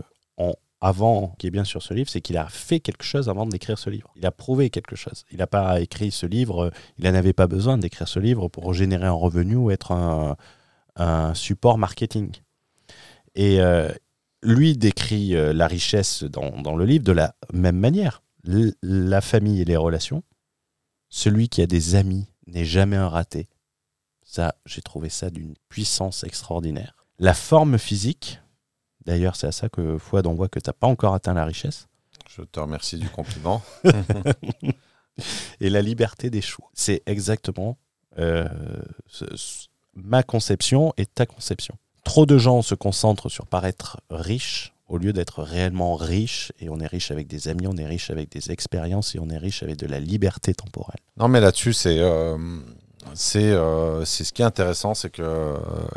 Avant, qui est bien sur ce livre, c'est qu'il a fait quelque chose avant d'écrire ce livre. Il a prouvé quelque chose. Il n'a pas écrit ce livre, euh, il n'en avait pas besoin d'écrire ce livre pour générer un revenu ou être un, support marketing. Et euh, lui décrit euh, la richesse dans, dans le livre de la même manière. La famille et les relations. Celui qui a des amis n'est jamais un raté. Ça, j'ai trouvé ça d'une puissance extraordinaire. La forme physique, d'ailleurs, c'est à ça que Fouad, on voit que tu n'as pas encore atteint la richesse. je te remercie du compliment. Et la liberté des choix. C'est exactement euh, ma conception et ta conception. Trop de gens se concentrent sur paraître riches au lieu d'être réellement riches. Et on est riche avec des amis, on est riche avec des expériences et on est riche avec de la liberté temporelle. Non, mais là-dessus, c'est euh, c'est euh, c'est ce qui est intéressant, c'est que euh,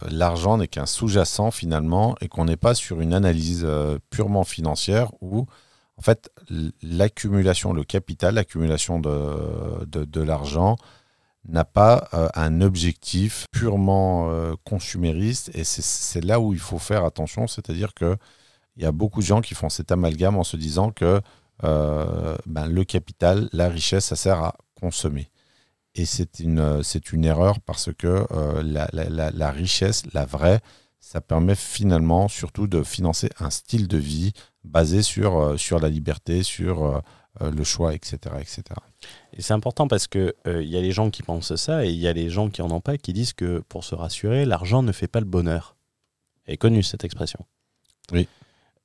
l'argent n'est qu'un sous-jacent finalement et qu'on n'est pas sur une analyse euh, purement financière où, en fait, l'accumulation, le capital, l'accumulation de, l'argent n'a pas un objectif purement consumériste et c'est- là où il faut faire attention, c'est-à-dire que il y a beaucoup de gens qui font cet amalgame en se disant que ben, le capital, la richesse, ça sert à consommer. Et c'est une, c'est une erreur parce que euh, la, la- richesse, la vraie, ça permet finalement surtout de financer un style de vie basé sur, euh, sur la liberté, sur euh, euh, le choix, etc. etc. Et c'est important parce euh, il y a les gens qui pensent ça et il y a les gens qui en ont pas qui disent que pour se rassurer, l'argent ne fait pas le bonheur. Elle est connue cette expression. Oui.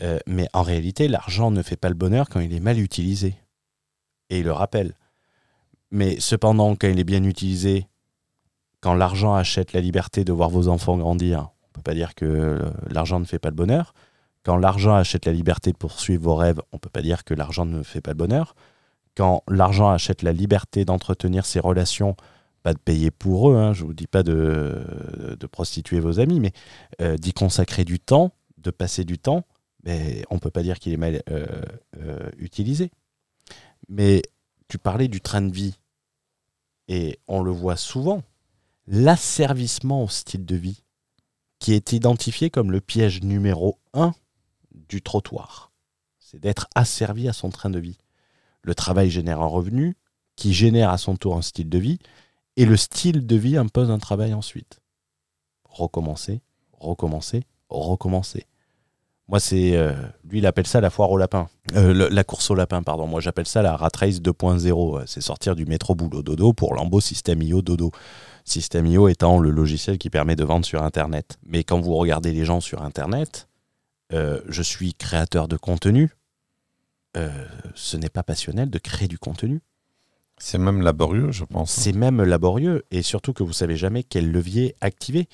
Euh, mais en réalité, l'argent ne fait pas le bonheur quand il est mal utilisé. Et il le rappelle. Mais cependant, quand il est bien utilisé, quand l'argent achète la liberté de voir vos enfants grandir, on peut pas dire que l'argent ne fait pas le bonheur. Quand l'argent achète la liberté de poursuivre vos rêves, on peut pas dire que l'argent ne fait pas le bonheur quand l'argent achète la liberté d'entretenir ses relations, pas de payer pour eux, hein, je ne vous dis pas de, de prostituer vos amis, mais euh, d'y consacrer du temps, de passer du temps, mais on ne peut pas dire qu'il est mal euh, euh, utilisé. Mais tu parlais du train de vie, et on le voit souvent, l'asservissement au style de vie, qui est identifié comme le piège numéro un du trottoir. C'est d'être asservi à son train de vie le travail génère un revenu, qui génère à son tour un style de vie, et le style de vie impose un travail ensuite. Recommencer, recommencer, recommencer. Moi, c'est. euh, lui, il appelle ça la foire au lapin. Euh, le- la course au lapin, pardon. Moi, j'appelle ça la rat race 2.0. Euh, C'est sortir du métro boulot dodo pour Lambeau System.io dodo. System.io étant le logiciel qui permet de vendre sur Internet. Mais quand vous regardez les gens sur Internet, euh, je suis créateur de contenu. Ce n'est pas passionnel de créer du contenu. C'est même laborieux, je pense. C'est même laborieux et surtout que vous savez jamais quel levier activer.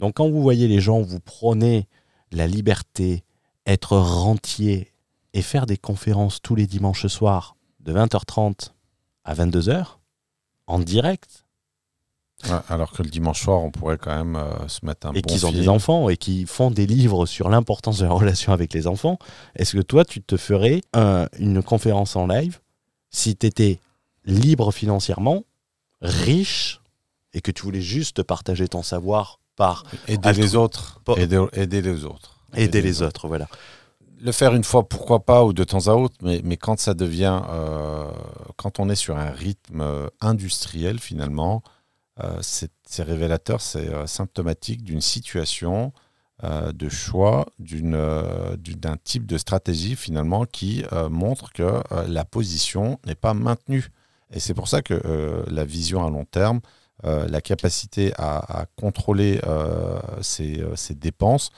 Donc quand vous voyez les gens vous prôner la liberté, être rentier et faire des conférences tous les dimanches soirs de 20h30 à 22h en direct Ouais, alors que le dimanche soir, on pourrait quand même euh, se mettre un et bon qu'ils ont film. des enfants et qui font des livres sur l'importance de la relation avec les enfants, est-ce que toi, tu te ferais un- une conférence en live si tu étais libre financièrement, riche, et que tu voulais juste partager ton savoir par Aider les autres. Aider les autres. Aider les autres Voilà. Le faire une fois, pourquoi pas, ou de temps à autre, mais, mais quand ça devient, euh, quand on est sur un rythme euh, industriel finalement, euh, c'est révélateur, c'est euh, symptomatique d'une situation de choix, d'un type de stratégie finalement qui montre que la position n'est pas maintenue. Et c'est pour ça que la vision à long terme, la capacité à, à contrôler ses, ses dépenses,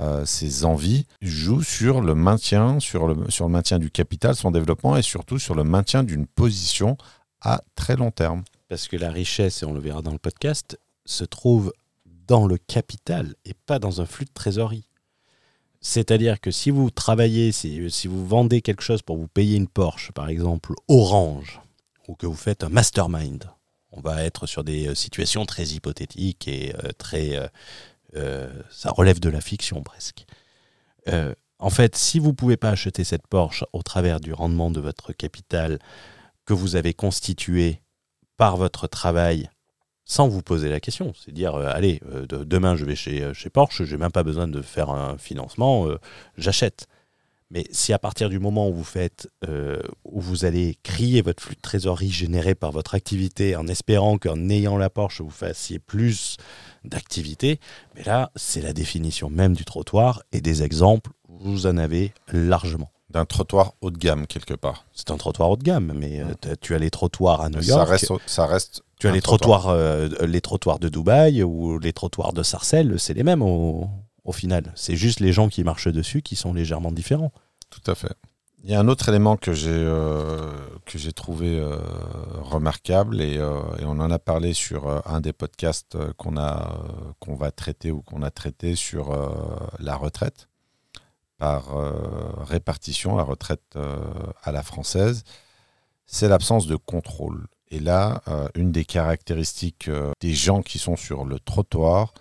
euh, ses envies, joue sur le maintien, sur le, sur le maintien du capital, son développement et surtout sur le maintien d'une position à très long terme. Parce que la richesse, et on le verra dans le podcast, se trouve dans le capital et pas dans un flux de trésorerie. C'est-à-dire que si vous travaillez, si, si vous vendez quelque chose pour vous payer une Porsche, par exemple Orange, ou que vous faites un mastermind, on va être sur des euh, situations très hypothétiques et euh, très... ça relève de la fiction presque. Euh, en fait, si vous ne pouvez pas acheter cette Porsche au travers du rendement de votre capital que vous avez constitué par votre travail sans vous poser la question. C'est dire, euh, allez, euh, de- demain je vais chez, euh, chez Porsche, je n'ai même pas besoin de faire un financement, euh, j'achète. Mais si à partir du moment où vous faites, euh, où vous allez crier votre flux de trésorerie généré par votre activité en espérant qu'en ayant la Porsche, vous fassiez plus d'activité, mais là, c'est la définition même du trottoir et des exemples, vous en avez largement. D'un trottoir haut de gamme quelque part. C'est un trottoir haut de gamme, mais euh, t'as- tu as les trottoirs à New Ça York. reste, ça reste Tu as les trottoirs, euh, les trottoirs de Dubaï ou les trottoirs de Sarcelles, c'est les mêmes au, au final. C'est juste les gens qui marchent dessus qui sont légèrement différents. Tout à fait. Il y a un autre élément que j'ai euh, que j'ai trouvé euh, remarquable et, euh, et on en a parlé sur un des podcasts qu'on a qu'on va traiter ou qu'on a traité sur la retraite par répartition, la retraite à la française, c'est l'absence de contrôle. Et là, une des caractéristiques des gens qui sont sur le trottoir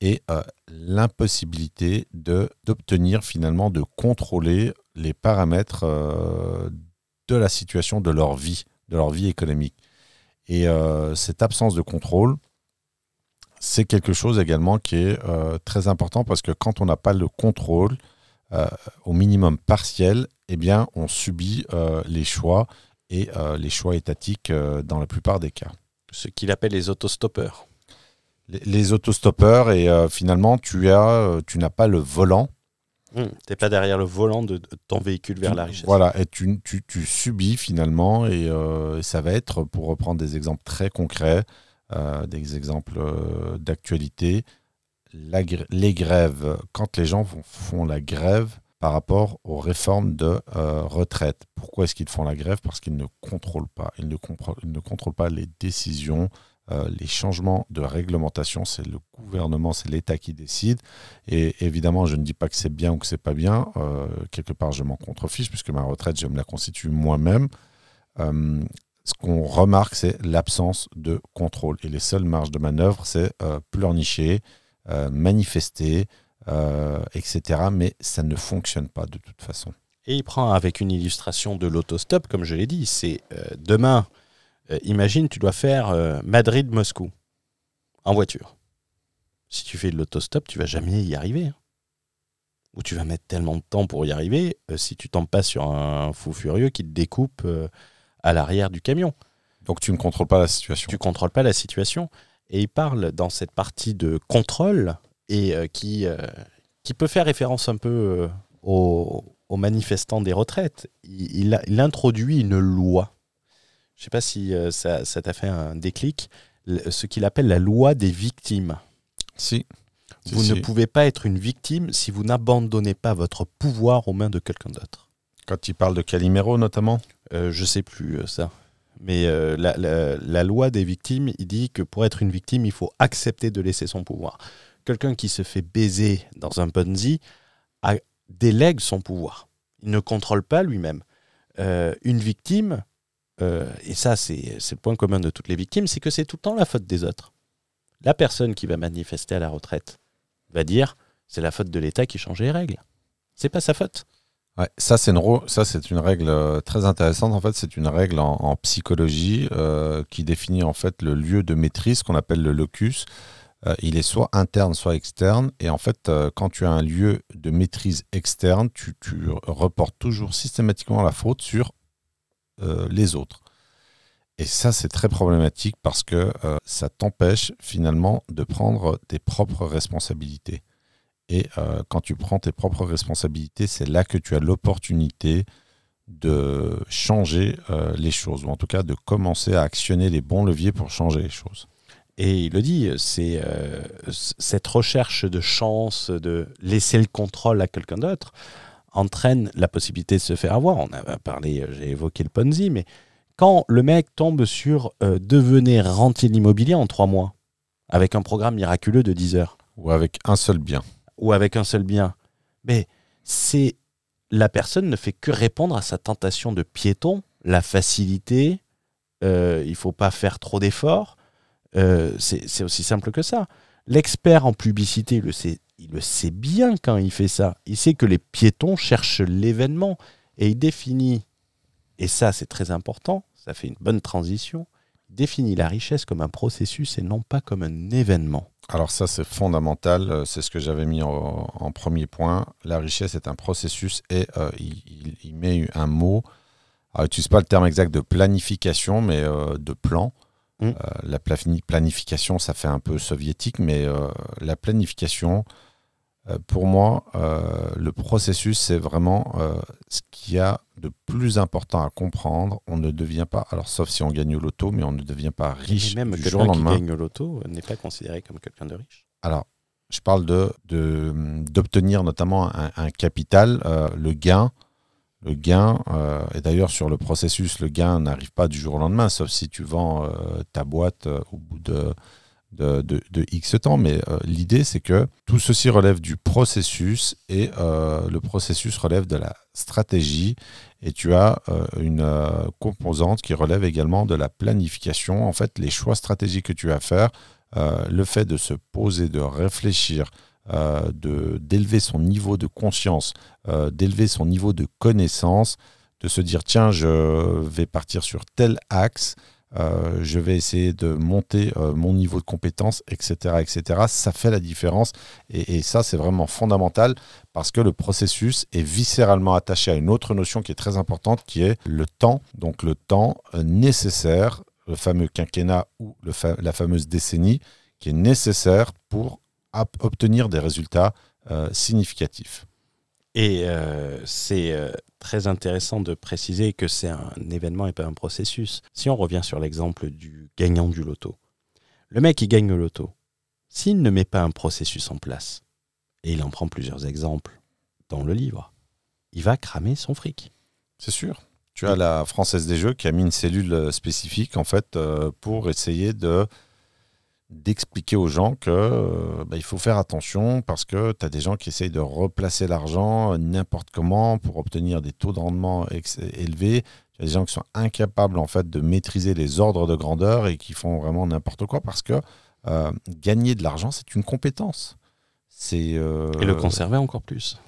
est euh, l'impossibilité d'obtenir finalement de contrôler les paramètres euh, de la situation de leur vie, de leur vie économique. Et euh, cette absence de contrôle, c'est quelque chose également qui est euh, très important parce que quand on n'a pas le contrôle, au minimum partiel, eh bien, on subit les choix et les choix étatiques dans la plupart des cas. Ce qu'il appelle les autostoppeurs. Les, les autostoppeurs, et finalement, tu, as, tu n'as pas le volant tu hmm. T'es pas derrière le volant de, ton véhicule vers la richesse. Voilà, et tu, tu, subis finalement, euh, et, ça va être, pour reprendre des exemples très concrets, euh, des exemples euh, d'actualité, les grèves, quand les gens font la grève par rapport aux réformes de retraite. Pourquoi est-ce qu'ils font la grève? Parce qu'ils ne contrôlent pas, ils ne, ils ne contrôlent pas les décisions euh, les changements de réglementation, c'est le gouvernement, c'est l'État qui décide. Et évidemment, je ne dis pas que c'est bien ou que c'est pas bien. Euh, quelque part, je m'en contrefiche puisque ma retraite, je me la constitue moi-même. Euh, ce qu'on remarque, c'est l'absence de contrôle. Et les seules marges de manœuvre, c'est pleurnicher, manifester, etc. Mais ça ne fonctionne pas de toute façon. Et il prend avec une illustration de l'autostop, comme je l'ai dit, c'est demain, euh, imagine, tu dois faire euh, Madrid-Moscou en voiture. Si tu fais de l'autostop, tu vas jamais y arriver. Hein. Ou tu vas mettre tellement de temps pour y arriver euh, si tu tombes pas sur un fou furieux qui te découpe à l'arrière du camion. Donc tu ne contrôles pas la situation. Tu contrôles pas la situation. Et il parle dans cette partie de contrôle et qui, qui peut faire référence un peu aux, manifestants des retraites. il introduit une loi je ne sais pas si euh, ça, t'a fait un déclic, ce qu'il appelle la loi des victimes. Si. Vous ne pouvez pas être une victime si vous n'abandonnez pas votre pouvoir aux mains de quelqu'un d'autre. Quand il parle de Calimero notamment? Euh, Je sais plus euh, ça. Mais euh, la, loi des victimes, il dit que pour être une victime, il faut accepter de laisser son pouvoir. Quelqu'un qui se fait baiser dans un Ponzi délègue son pouvoir. Il ne contrôle pas lui-même. une victime, euh, et ça c'est le point commun de toutes les victimes, c'est que c'est tout le temps la faute des autres. La personne qui va manifester à la retraite va dire c'est la faute de l'État qui change les règles. C'est pas sa faute. Ça c'est une, une règle euh, très intéressante. En fait, c'est une règle en, psychologie euh, qui définit en fait le lieu de maîtrise qu'on appelle le locus. il est soit interne, soit externe. Et en fait, quand tu as un lieu de maîtrise externe, tu, tu reportes toujours systématiquement la faute sur euh, les autres. Et ça, c'est très problématique parce que euh, ça t'empêche finalement de prendre tes propres responsabilités. Et euh, quand tu prends tes propres responsabilités, c'est là que tu as l'opportunité de changer les choses, ou en tout cas de commencer à actionner les bons leviers pour changer les choses. Et il le dit, c'est cette recherche de chance, de laisser le contrôle à quelqu'un d'autre entraîne la possibilité de se faire avoir. On a parlé, euh, j'ai évoqué le Ponzi, mais quand le mec tombe sur euh, devenir rentier d'immobilier en trois mois, avec un programme miraculeux de 10 heures. Ou avec un seul bien. Ou avec un seul bien. Mais c'est la personne ne fait que répondre à sa tentation de piéton, la facilité, euh, il faut pas faire trop d'efforts. Euh, c'est aussi simple que ça. L'expert en publicité le sait il le sait bien quand il fait ça. Il sait que les piétons cherchent l'événement et il définit, et ça c'est très important, ça fait une bonne transition, il définit la richesse comme un processus et non pas comme un événement. Alors ça c'est fondamental, euh, c'est ce que j'avais mis en, premier point. La richesse est un processus et euh, il, met un mot, alors, il n'utilise pas le terme exact de planification, mais euh, de plan. Mmh. la planification, ça fait un peu soviétique, mais la planification, pour moi, euh, le processus, c'est vraiment euh, ce qu'il y a de plus important à comprendre. On ne devient pas, alors sauf si on gagne au loto, mais on ne devient pas riche. Même quelqu'un qui gagne au loto n'est pas considéré comme quelqu'un de riche. Alors, je parle de, d'obtenir notamment un, capital, le gain. Le gain, et d'ailleurs sur le processus, le gain n'arrive pas du jour au lendemain, sauf si tu vends ta boîte au bout de de, X temps, mais euh, l'idée c'est que tout ceci relève du processus et euh, le processus relève de la stratégie et tu as euh, une composante qui relève également de la planification. En fait, les choix stratégiques que tu vas faire, le fait de se poser, de réfléchir, d'élever son niveau de conscience, d'élever son niveau de connaissance, de se dire tiens, je vais partir sur tel axe. Euh, je vais essayer de monter euh, mon niveau de compétence, etc., etc. Ça fait la différence et, ça, c'est vraiment fondamental parce que le processus est viscéralement attaché à une autre notion qui est très importante, qui est le temps. Donc le temps nécessaire, le fameux quinquennat ou la fameuse décennie, qui est nécessaire pour obtenir des résultats euh, significatifs. Et euh, c'est euh, très intéressant de préciser que c'est un événement et pas un processus. Si on revient sur l'exemple du gagnant du loto, le mec qui gagne le loto, s'il ne met pas un processus en place, et il en prend plusieurs exemples dans le livre, il va cramer son fric. C'est sûr. Tu as la Française des Jeux qui a mis une cellule euh, spécifique en fait pour essayer de d'expliquer aux gens que euh, bah, il faut faire attention parce que tu as des gens qui essayent de replacer l'argent euh, n'importe comment pour obtenir des taux de rendement élevés. Tu as des gens qui sont incapables en fait de maîtriser les ordres de grandeur et qui font vraiment n'importe quoi parce que euh, gagner de l'argent c'est une compétence. C'est euh, Et le conserver encore plus.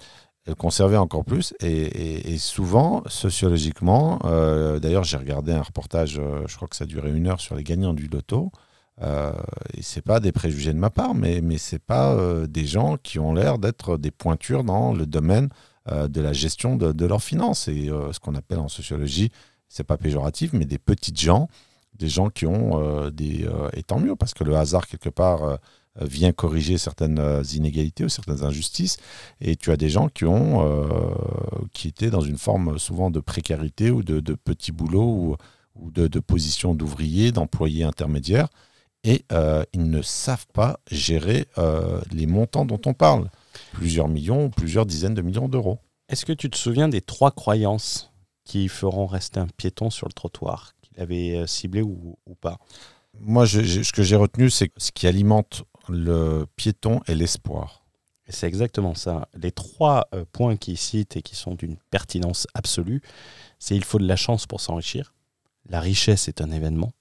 et le conserver encore plus. Et, et- et souvent, sociologiquement, d'ailleurs, j'ai regardé un reportage, je crois que ça durait une heure sur les gagnants du loto. Euh, et c'est pas des préjugés de ma part, mais, mais c'est pas euh, des gens qui ont l'air d'être des pointures dans le domaine euh, de la gestion de, leurs finances. Et euh, ce qu'on appelle en sociologie, c'est pas péjoratif, mais des petites gens, des gens qui ont des. et tant mieux, parce que le hasard, quelque part, vient corriger certaines inégalités ou certaines injustices. Et tu as des gens qui ont qui étaient dans une forme souvent de précarité ou de, de petits boulots ou, ou de, de position d'ouvrier, d'employé intermédiaire. Et euh, ils ne savent pas gérer euh, les montants dont on parle. Plusieurs millions ou plusieurs dizaines de millions d'euros. Est-ce que tu te souviens des trois croyances qui feront rester un piéton sur le trottoir, qu'il avait euh, ciblé ou, ou pas? Moi, je- je- ce que j'ai retenu, c'est ce qui alimente le piéton est l'espoir. Et c'est exactement ça. Les trois euh, points qu'il cite et qui sont d'une pertinence absolue, c'est il faut de la chance pour s'enrichir, la richesse est un événement,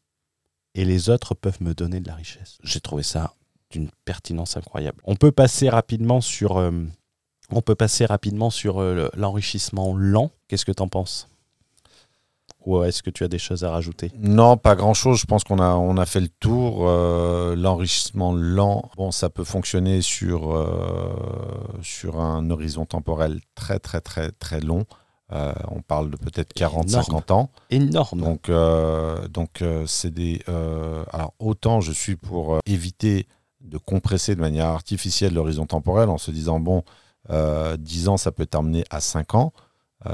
et les autres peuvent me donner de la richesse. J'ai trouvé ça d'une pertinence incroyable. On peut passer rapidement sur, euh, on peut passer rapidement sur euh, le- l'enrichissement lent. Qu'est-ce que tu en penses? Ou est-ce que tu as des choses à rajouter? Non, pas grand-chose. Je pense qu'on a, on a fait le tour. Euh, L'enrichissement lent, bon, ça peut fonctionner sur, euh, sur un horizon temporel très, très, très, très long. Euh, on parle de peut-être 40, Énorme. 50 ans. Énorme. Donc, euh, donc euh, c'est des. alors, autant je suis pour éviter de compresser de manière artificielle l'horizon temporel en se disant, bon, euh, 10 ans, ça peut t'amener à 5 ans,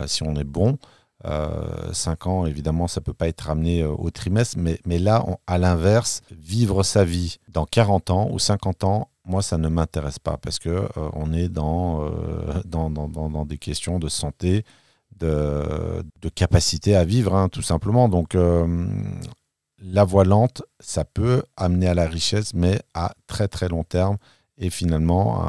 si on est bon. Euh, 5 ans, évidemment, ça peut pas être ramené au trimestre, mais, mais là, on- à l'inverse, vivre sa vie dans 40 ans ou 50 ans, moi, ça ne m'intéresse pas parce que euh, on est dans, euh, dans, dans, dans- dans des questions de santé, de, capacité à vivre, hein, tout simplement. Donc, euh, la voie lente, ça peut amener à la richesse, mais à très très long terme et finalement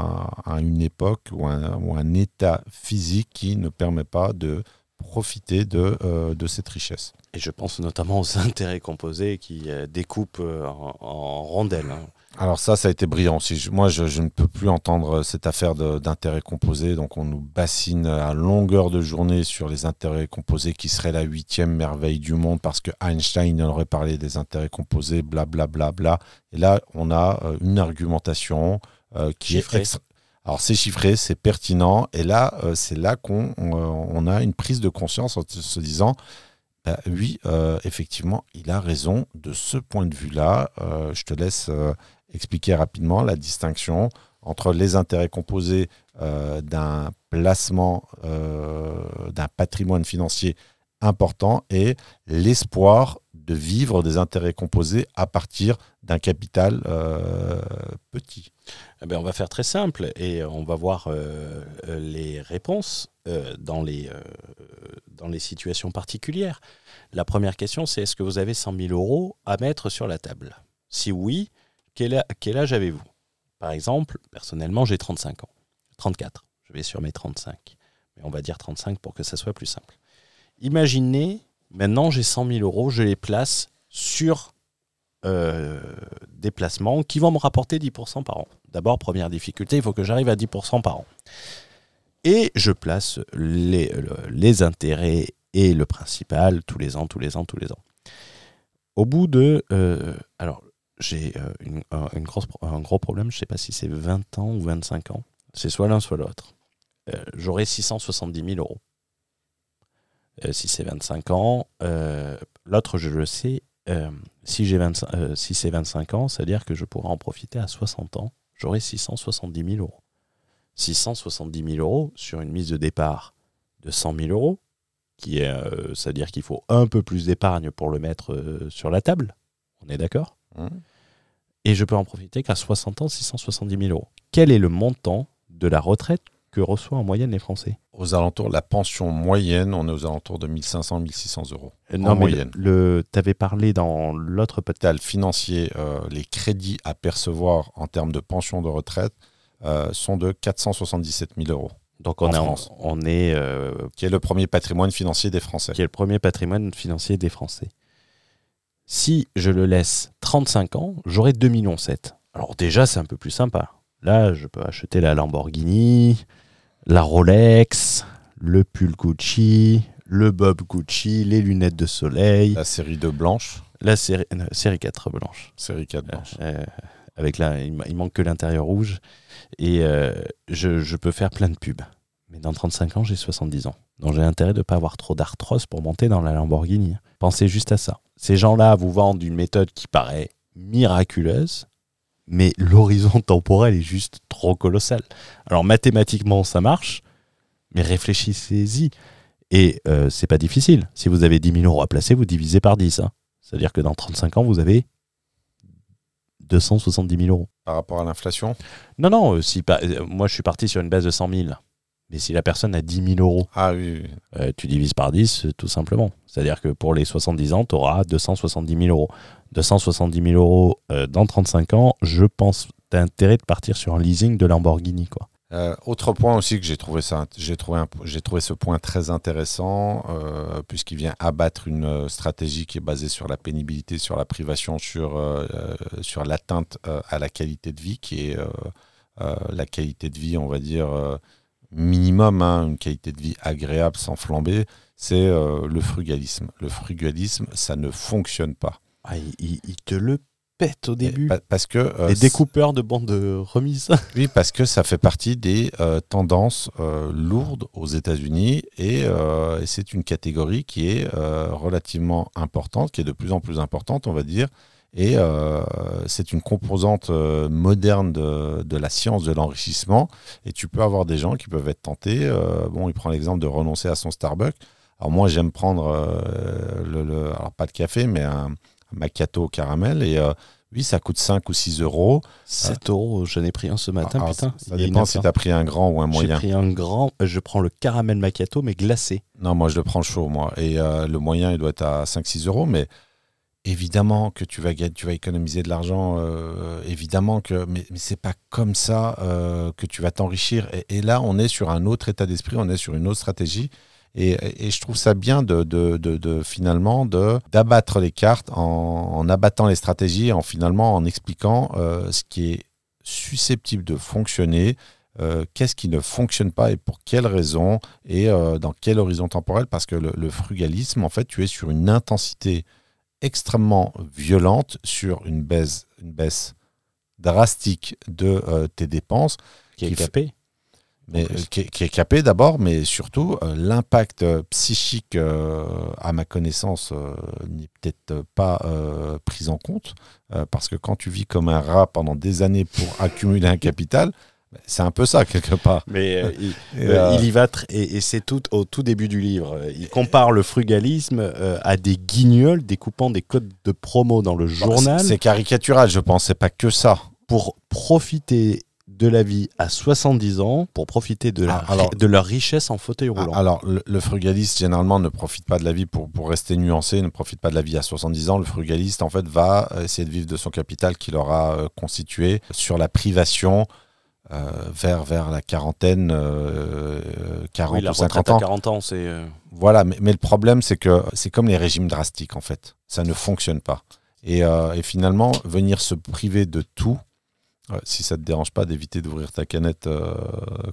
à, une époque ou un, état physique qui ne permet pas de profiter de, euh, cette richesse. Et je pense notamment aux intérêts composés qui euh, découpent en, en rondelles. hein. Alors ça, ça a été brillant aussi. Moi, je, je ne peux plus entendre cette affaire d'intérêts composés. Donc, on nous bassine à longueur de journée sur les intérêts composés qui seraient la huitième merveille du monde parce que Einstein en aurait parlé des intérêts composés, blablabla. Bla, bla, bla. Et là, on a euh, une argumentation euh, qui est extra- Alors, c'est chiffré, c'est pertinent. Et là, euh, c'est là qu'on on, euh, on a une prise de conscience en se disant bah oui, euh, effectivement, il a raison. De ce point de vue-là, euh, je te laisse euh, expliquer rapidement la distinction entre les intérêts composés euh, d'un placement, euh, d'un patrimoine financier important et l'espoir de vivre des intérêts composés à partir d'un capital euh, petit. Eh ben, on va faire très simple et on va voir les réponses dans, les, dans les situations particulières. La première question, c'est est-ce que vous avez 100 000 euros à mettre sur la table? Si oui, quel, âge avez-vous? Par exemple, personnellement, j'ai 35 ans. 34. Je vais sur mes 35. Mais on va dire 35 pour que ça soit plus simple. Imaginez, maintenant j'ai 100 000 euros, je les place sur euh, des placements qui vont me rapporter 10% par an. D'abord, première difficulté, il faut que j'arrive à 10% par an. Et je place les, le- les intérêts et le principal tous les ans, tous les ans, tous les ans. au bout de. euh, alors, j'ai euh, une- un, une grosse un gros problème, je ne sais pas si c'est 20 ans ou 25 ans. C'est soit l'un, soit l'autre. Euh, J'aurai 670 000 euros. Euh, si c'est 25 ans, euh, l'autre, je le sais, euh, si, j'ai 25 euh, si c'est 25 ans, c'est-à-dire que je pourrai en profiter à 60 ans, j'aurai 670 000 euros. 670 000 euros sur une mise de départ de 100 000 euros, c'est-à-dire qu'il faut un peu plus d'épargne pour le mettre sur la table. On est d'accord? Mmh. Et je peux en profiter qu'à 60 ans, 670 000 euros. Quel est le montant de la retraite que reçoivent en moyenne les Français? Aux alentours, la pension moyenne, on est aux alentours de 1500, 1600 euros. Euh, En mais moyenne. Le, tu avais parlé dans l'autre podcast. Financier, euh, les crédits à percevoir en termes de pension de retraite euh, sont de 477 000 euros, Donc on En est, en- France. on est qui est le premier patrimoine financier des Français. qui est le premier patrimoine financier des Français. Si je le laisse 35 ans, j'aurai 2,7 millions. Alors déjà, c'est un peu plus sympa. Là, je peux acheter la Lamborghini, la Rolex, le pull Gucci, le Bob Gucci, les lunettes de soleil, La série de blanche, la série, euh, série 4 blanche. série 4 blanche. Euh, avec là, il manque que l'intérieur rouge. Et euh, je, je peux faire plein de pubs. Mais dans 35 ans, j'ai 70 ans. Donc j'ai intérêt de ne pas avoir trop d'arthrose pour monter dans la Lamborghini. Pensez juste à ça. Ces gens-là vous vendent une méthode qui paraît miraculeuse, mais l'horizon temporel est juste trop colossal. Alors mathématiquement, ça marche, mais réfléchissez-y. Et euh, c'est pas difficile. Si vous avez 10 000 euros à placer, vous divisez par 10. hein. C'est-à-dire que dans 35 ans, vous avez 270 000 euros. Par rapport à l'inflation? Non, non, euh, si pas, euh, moi je suis parti sur une base de 100 000. Mais si la personne a 10 000 euros, Ah oui, oui. euh, tu divises par 10 euh, tout simplement. C'est-à-dire que pour les 70 ans, tu auras 270 000 euros. 270 000 euros euh, dans 35 ans, je pense tu as intérêt de partir sur un leasing de Lamborghini. Quoi. Euh, autre point aussi que j'ai trouvé ça, j'ai trouvé, j'ai trouvé ce point très intéressant euh, puisqu'il vient abattre une stratégie qui est basée sur la pénibilité, sur la privation, sur euh, sur l'atteinte à la qualité de vie qui est la qualité de vie, on va dire minimum, hein, une qualité de vie agréable sans flamber. C'est euh, le frugalisme. Le frugalisme, ça ne fonctionne pas. Ah, il, te le pète au début. Pa- Parce que euh, Les découpeurs de bandes de remise. Oui, parce que ça fait partie des euh, tendances lourdes aux États-Unis et, et c'est une catégorie qui est relativement importante, qui est de plus en plus importante, on va dire. Et euh, c'est une composante euh, moderne de, de la science de l'enrichissement. Et tu peux avoir des gens qui peuvent être tentés. euh, bon, il prend l'exemple de renoncer à son Starbucks. Alors moi, j'aime prendre le, le- alors pas de café, mais un, un macchiato au caramel. Et oui, ça coûte 5 ou 6 euros. 7 euros, j'en ai pris un ce matin, Alors, putain. Ça il y a une dépend si tu as pris un grand ou un J'ai moyen. pris un grand, je prends le caramel macchiato, mais glacé. Non, moi je le prends chaud, moi. Et le moyen, il doit être à 5-6 euros. Mais évidemment que tu vas, tu vas économiser de l'argent. euh, évidemment que. Mais, mais c'est pas comme ça euh, que tu vas t'enrichir. Et, là, on est sur un autre état d'esprit, on est sur une autre stratégie. Et, et je trouve ça bien de, de, de, de, finalement d'abattre les cartes en, abattant les stratégies, en finalement en expliquant euh, ce qui est susceptible de fonctionner, qu'est-ce qui ne fonctionne pas et pour quelles raisons et dans quel horizon temporel parce que le, le frugalisme en fait tu es sur une intensité extrêmement violente sur une baisse une baisse drastique de euh, tes dépenses Qui est Qui fait- capé. mais euh, qui, est- qui est capé d'abord mais surtout euh, l'impact euh, psychique à ma connaissance n'est peut-être pas pris en compte parce que quand tu vis comme un rat pendant des années pour accumuler un capital c'est un peu ça quelque part Mais euh, il, euh, euh, il y va et, et c'est tout au tout début du livre. Il compare le frugalisme euh, à des guignols découpant des codes de promo dans le Bon, journal c'est- caricatural, je pense. C'est pas que ça. pour profiter de la vie à 70 ans, pour profiter de, la, Ah, alors- de leur richesse en fauteuil roulant. Ah, Alors, le, le frugaliste, généralement, ne profite pas de la vie, pour, pour rester nuancé, ne profite pas de la vie à 70 ans. Le frugaliste, en fait, va essayer de vivre de son capital qu'il aura euh, constitué sur la privation euh, vers, vers la quarantaine, euh, euh, 40 Oui, la ou 50 retraite à ans. 40 ans, c'est. euh, Voilà, mais, mais le problème, c'est que c'est comme les régimes drastiques, en fait. Ça ne fonctionne pas. Et, euh, et finalement, venir se priver de tout, euh, si ça ne te dérange pas d'éviter d'ouvrir ta canette euh,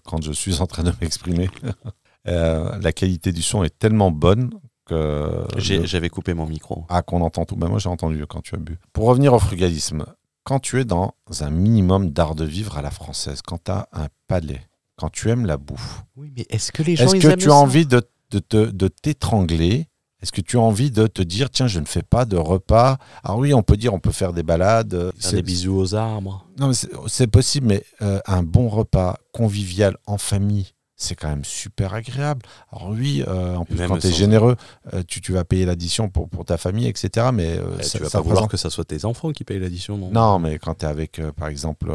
quand je suis en train de m'exprimer, euh, la qualité du son est tellement bonne que J'avais coupé mon micro. ah, qu'on entend tout. Ben, moi, j'ai entendu quand tu as bu. Pour revenir au frugalisme, quand tu es dans un minimum d'art de vivre à la française, quand tu as un palais, quand tu aimes la bouffe, Oui, mais est-ce que les gens est-ce que tu as envie de, de, de t'étrangler? Est-ce que tu as envie de te dire, tiens, je ne fais pas de repas? Alors oui, on peut dire, on peut faire des balades. euh, Faire des bisous aux arbres. Non, c'est possible, mais euh, un bon repas convivial en famille, c'est quand même super agréable. Alors oui, euh, en plus, même quand tu es généreux, euh, tu, tu vas payer l'addition pour, pour ta famille, etc. Mais euh, Eh, ça, tu vas ça pas vouloir que ça soit tes enfants qui payent l'addition, non? Non, mais quand tu es avec, euh, par exemple,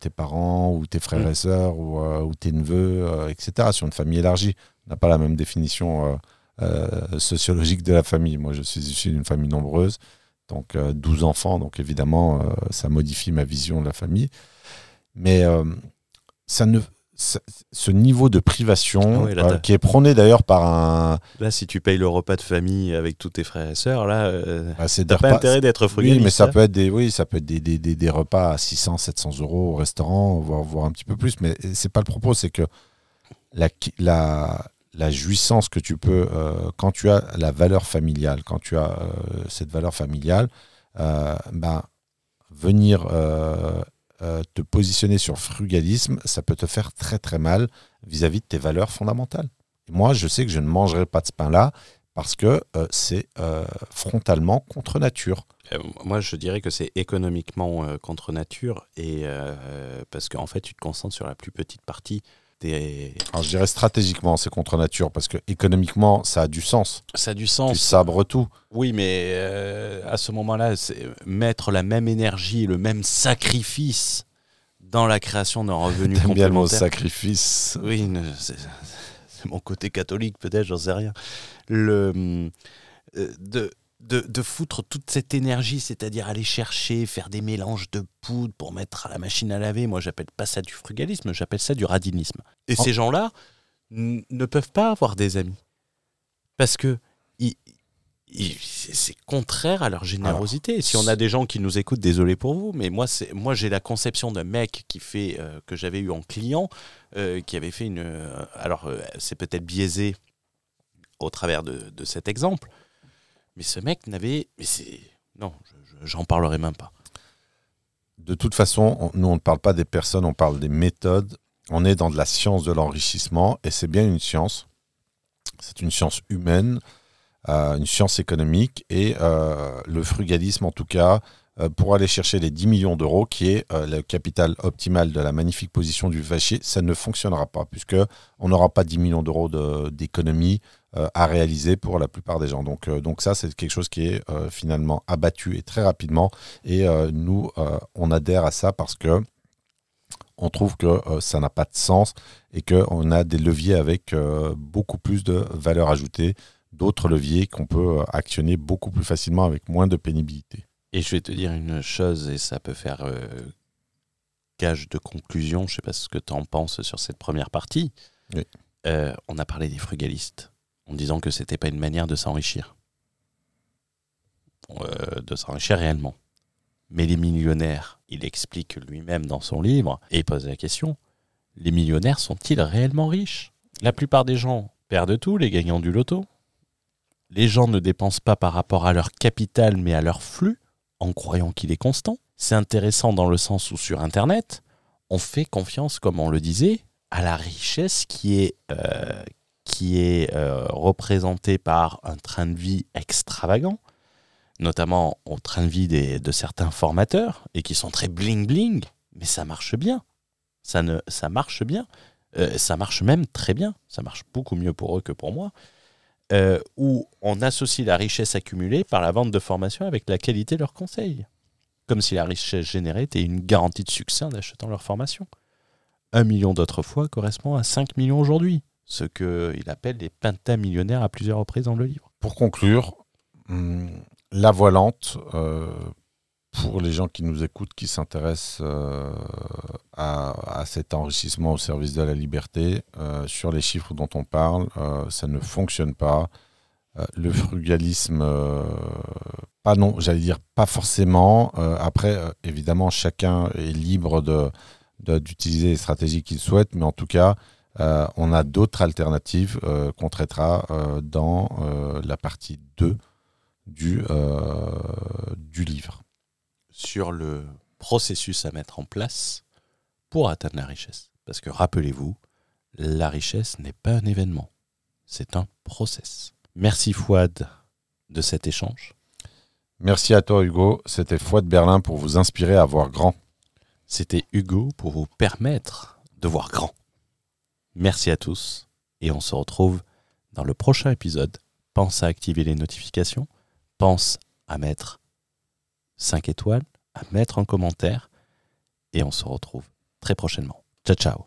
tes parents ou tes frères Mm. et sœurs ou, ou tes neveux, etc., sur une famille élargie, on n'a pas la même définition sociologique de la famille. Moi, je suis issu d'une famille nombreuse, donc euh, 12 enfants, donc évidemment, ça modifie ma vision de la famille. Mais ça ne, ce niveau de privation, Ah là, euh, qui est prôné d'ailleurs par un... Là, si tu payes le repas de famille avec tous tes frères et sœurs, là, euh, bah, t'as pas repas- intérêt d'être frugaliste. Oui, mais ça hein. peut être des, oui, ça peut être des, des, des, des repas à 600, 700 euros au restaurant, voire, voire un petit peu plus. Mais c'est pas le propos, c'est que la, la, la jouissance que tu peux, euh, quand tu as la valeur familiale, quand tu as euh, cette valeur familiale, ben, venir euh, te positionner sur frugalisme, ça peut te faire très très mal vis-à-vis de tes valeurs fondamentales. Et moi, je sais que je ne mangerai pas de ce pain-là parce que euh, c'est euh, frontalement contre nature. Moi, je dirais que c'est économiquement contre nature et parce qu'en fait, tu te concentres sur la plus petite partie. Des... Alors je dirais stratégiquement, c'est contre nature parce que économiquement, ça a du sens. Ça a du Tu sens. sabres tout. Oui, mais euh, à ce moment-là, mettre la même énergie le même sacrifice dans la création d'un revenu T'aimes bien le mot complémentaire. sacrifice. Oui, c'est mon côté catholique peut-être, j'en sais rien. Le, euh, de, de, de foutre toute cette énergie, c'est-à-dire aller chercher, faire des mélanges de poudre pour mettre à la machine à laver, moi j'appelle pas ça du frugalisme, j'appelle ça du radinisme. Et Oh. ces gens-là ne peuvent pas avoir des amis. Parce que c'est contraire à leur générosité. si on a des gens qui nous écoutent, désolé pour vous, mais moi, moi j'ai la conception d'un mec qui fait euh, que j'avais eu en client, euh, qui avait fait une. euh, alors c'est peut-être biaisé au travers de, de cet exemple, mais ce mec n'avait. Mais c'est non, je- je- j'en parlerai même pas. De toute façon, on- nous, on ne parle pas des personnes, on parle des méthodes. On est dans de la science de l'enrichissement et c'est bien une science. C'est une science humaine, euh, une science économique et euh, le frugalisme, en tout cas, euh, pour aller chercher les 10 millions d'euros, qui est le capital optimal de la magnifique position du vachier, ça ne fonctionnera pas puisque on n'aura pas 10 millions d'euros de- d'économie à réaliser pour la plupart des gens. Donc, euh, donc ça, c'est quelque chose qui est euh, finalement abattu et très rapidement. Et euh, nous, euh, on adhère à ça parce que on trouve que euh, ça n'a pas de sens et qu'on a des leviers avec euh, beaucoup plus de valeur ajoutée, d'autres leviers qu'on peut euh, actionner beaucoup plus facilement avec moins de pénibilité. Et je vais te dire une chose, et ça peut faire euh, gage de conclusion, je sais pas ce que tu en penses sur cette première partie. Oui. Euh, on a parlé des frugalistes, en disant que c'était pas une manière de s'enrichir. Euh, de s'enrichir réellement. Mais les millionnaires, il explique lui-même dans son livre, et pose la question, les millionnaires sont-ils réellement riches? La plupart des gens perdent tout, les gagnants du loto. Les gens ne dépensent pas par rapport à leur capital, mais à leur flux en croyant qu'il est constant. C'est intéressant dans le sens où sur Internet, on fait confiance, comme on le disait, à la richesse qui est, euh, qui est euh, représentée par un train de vie extravagant, notamment au train de vie de certains formateurs, et qui sont très bling-bling, mais ça marche bien. Ça, marche bien. Euh, ça marche même très bien. Ça marche beaucoup mieux pour eux que pour moi euh, où on associe la richesse accumulée par la vente de formation avec la qualité de leurs conseils. Comme si la richesse générée était une garantie de succès en achetant leur formation. Un million d'autres fois correspond à 5 millions aujourd'hui, ce qu'il appelle les pentamillionnaires à plusieurs reprises dans le livre. Pour conclure, hum, la voilante, euh, pour les gens qui nous écoutent, qui s'intéressent euh, à, cet enrichissement au service de la liberté, euh, sur les chiffres dont on parle, euh, ça ne fonctionne pas. Le frugalisme, pas non, j'allais dire pas forcément. Après, évidemment, chacun est libre de- d'utiliser les stratégies qu'il souhaite, mais en tout cas, Euh, on a d'autres alternatives euh, qu'on traitera euh, dans la partie 2 du, du livre. Sur le processus à mettre en place pour atteindre la richesse. Parce que rappelez-vous, la richesse n'est pas un événement, c'est un process. Merci Fouad de cet échange. Merci à toi Hugo, c'était Fouad Berlin pour vous inspirer à voir grand. C'était Hugo pour vous permettre de voir grand. Merci à tous et on se retrouve dans le prochain épisode. Pense à activer les notifications, pense à mettre 5 étoiles, à mettre un commentaire et on se retrouve très prochainement. Ciao ciao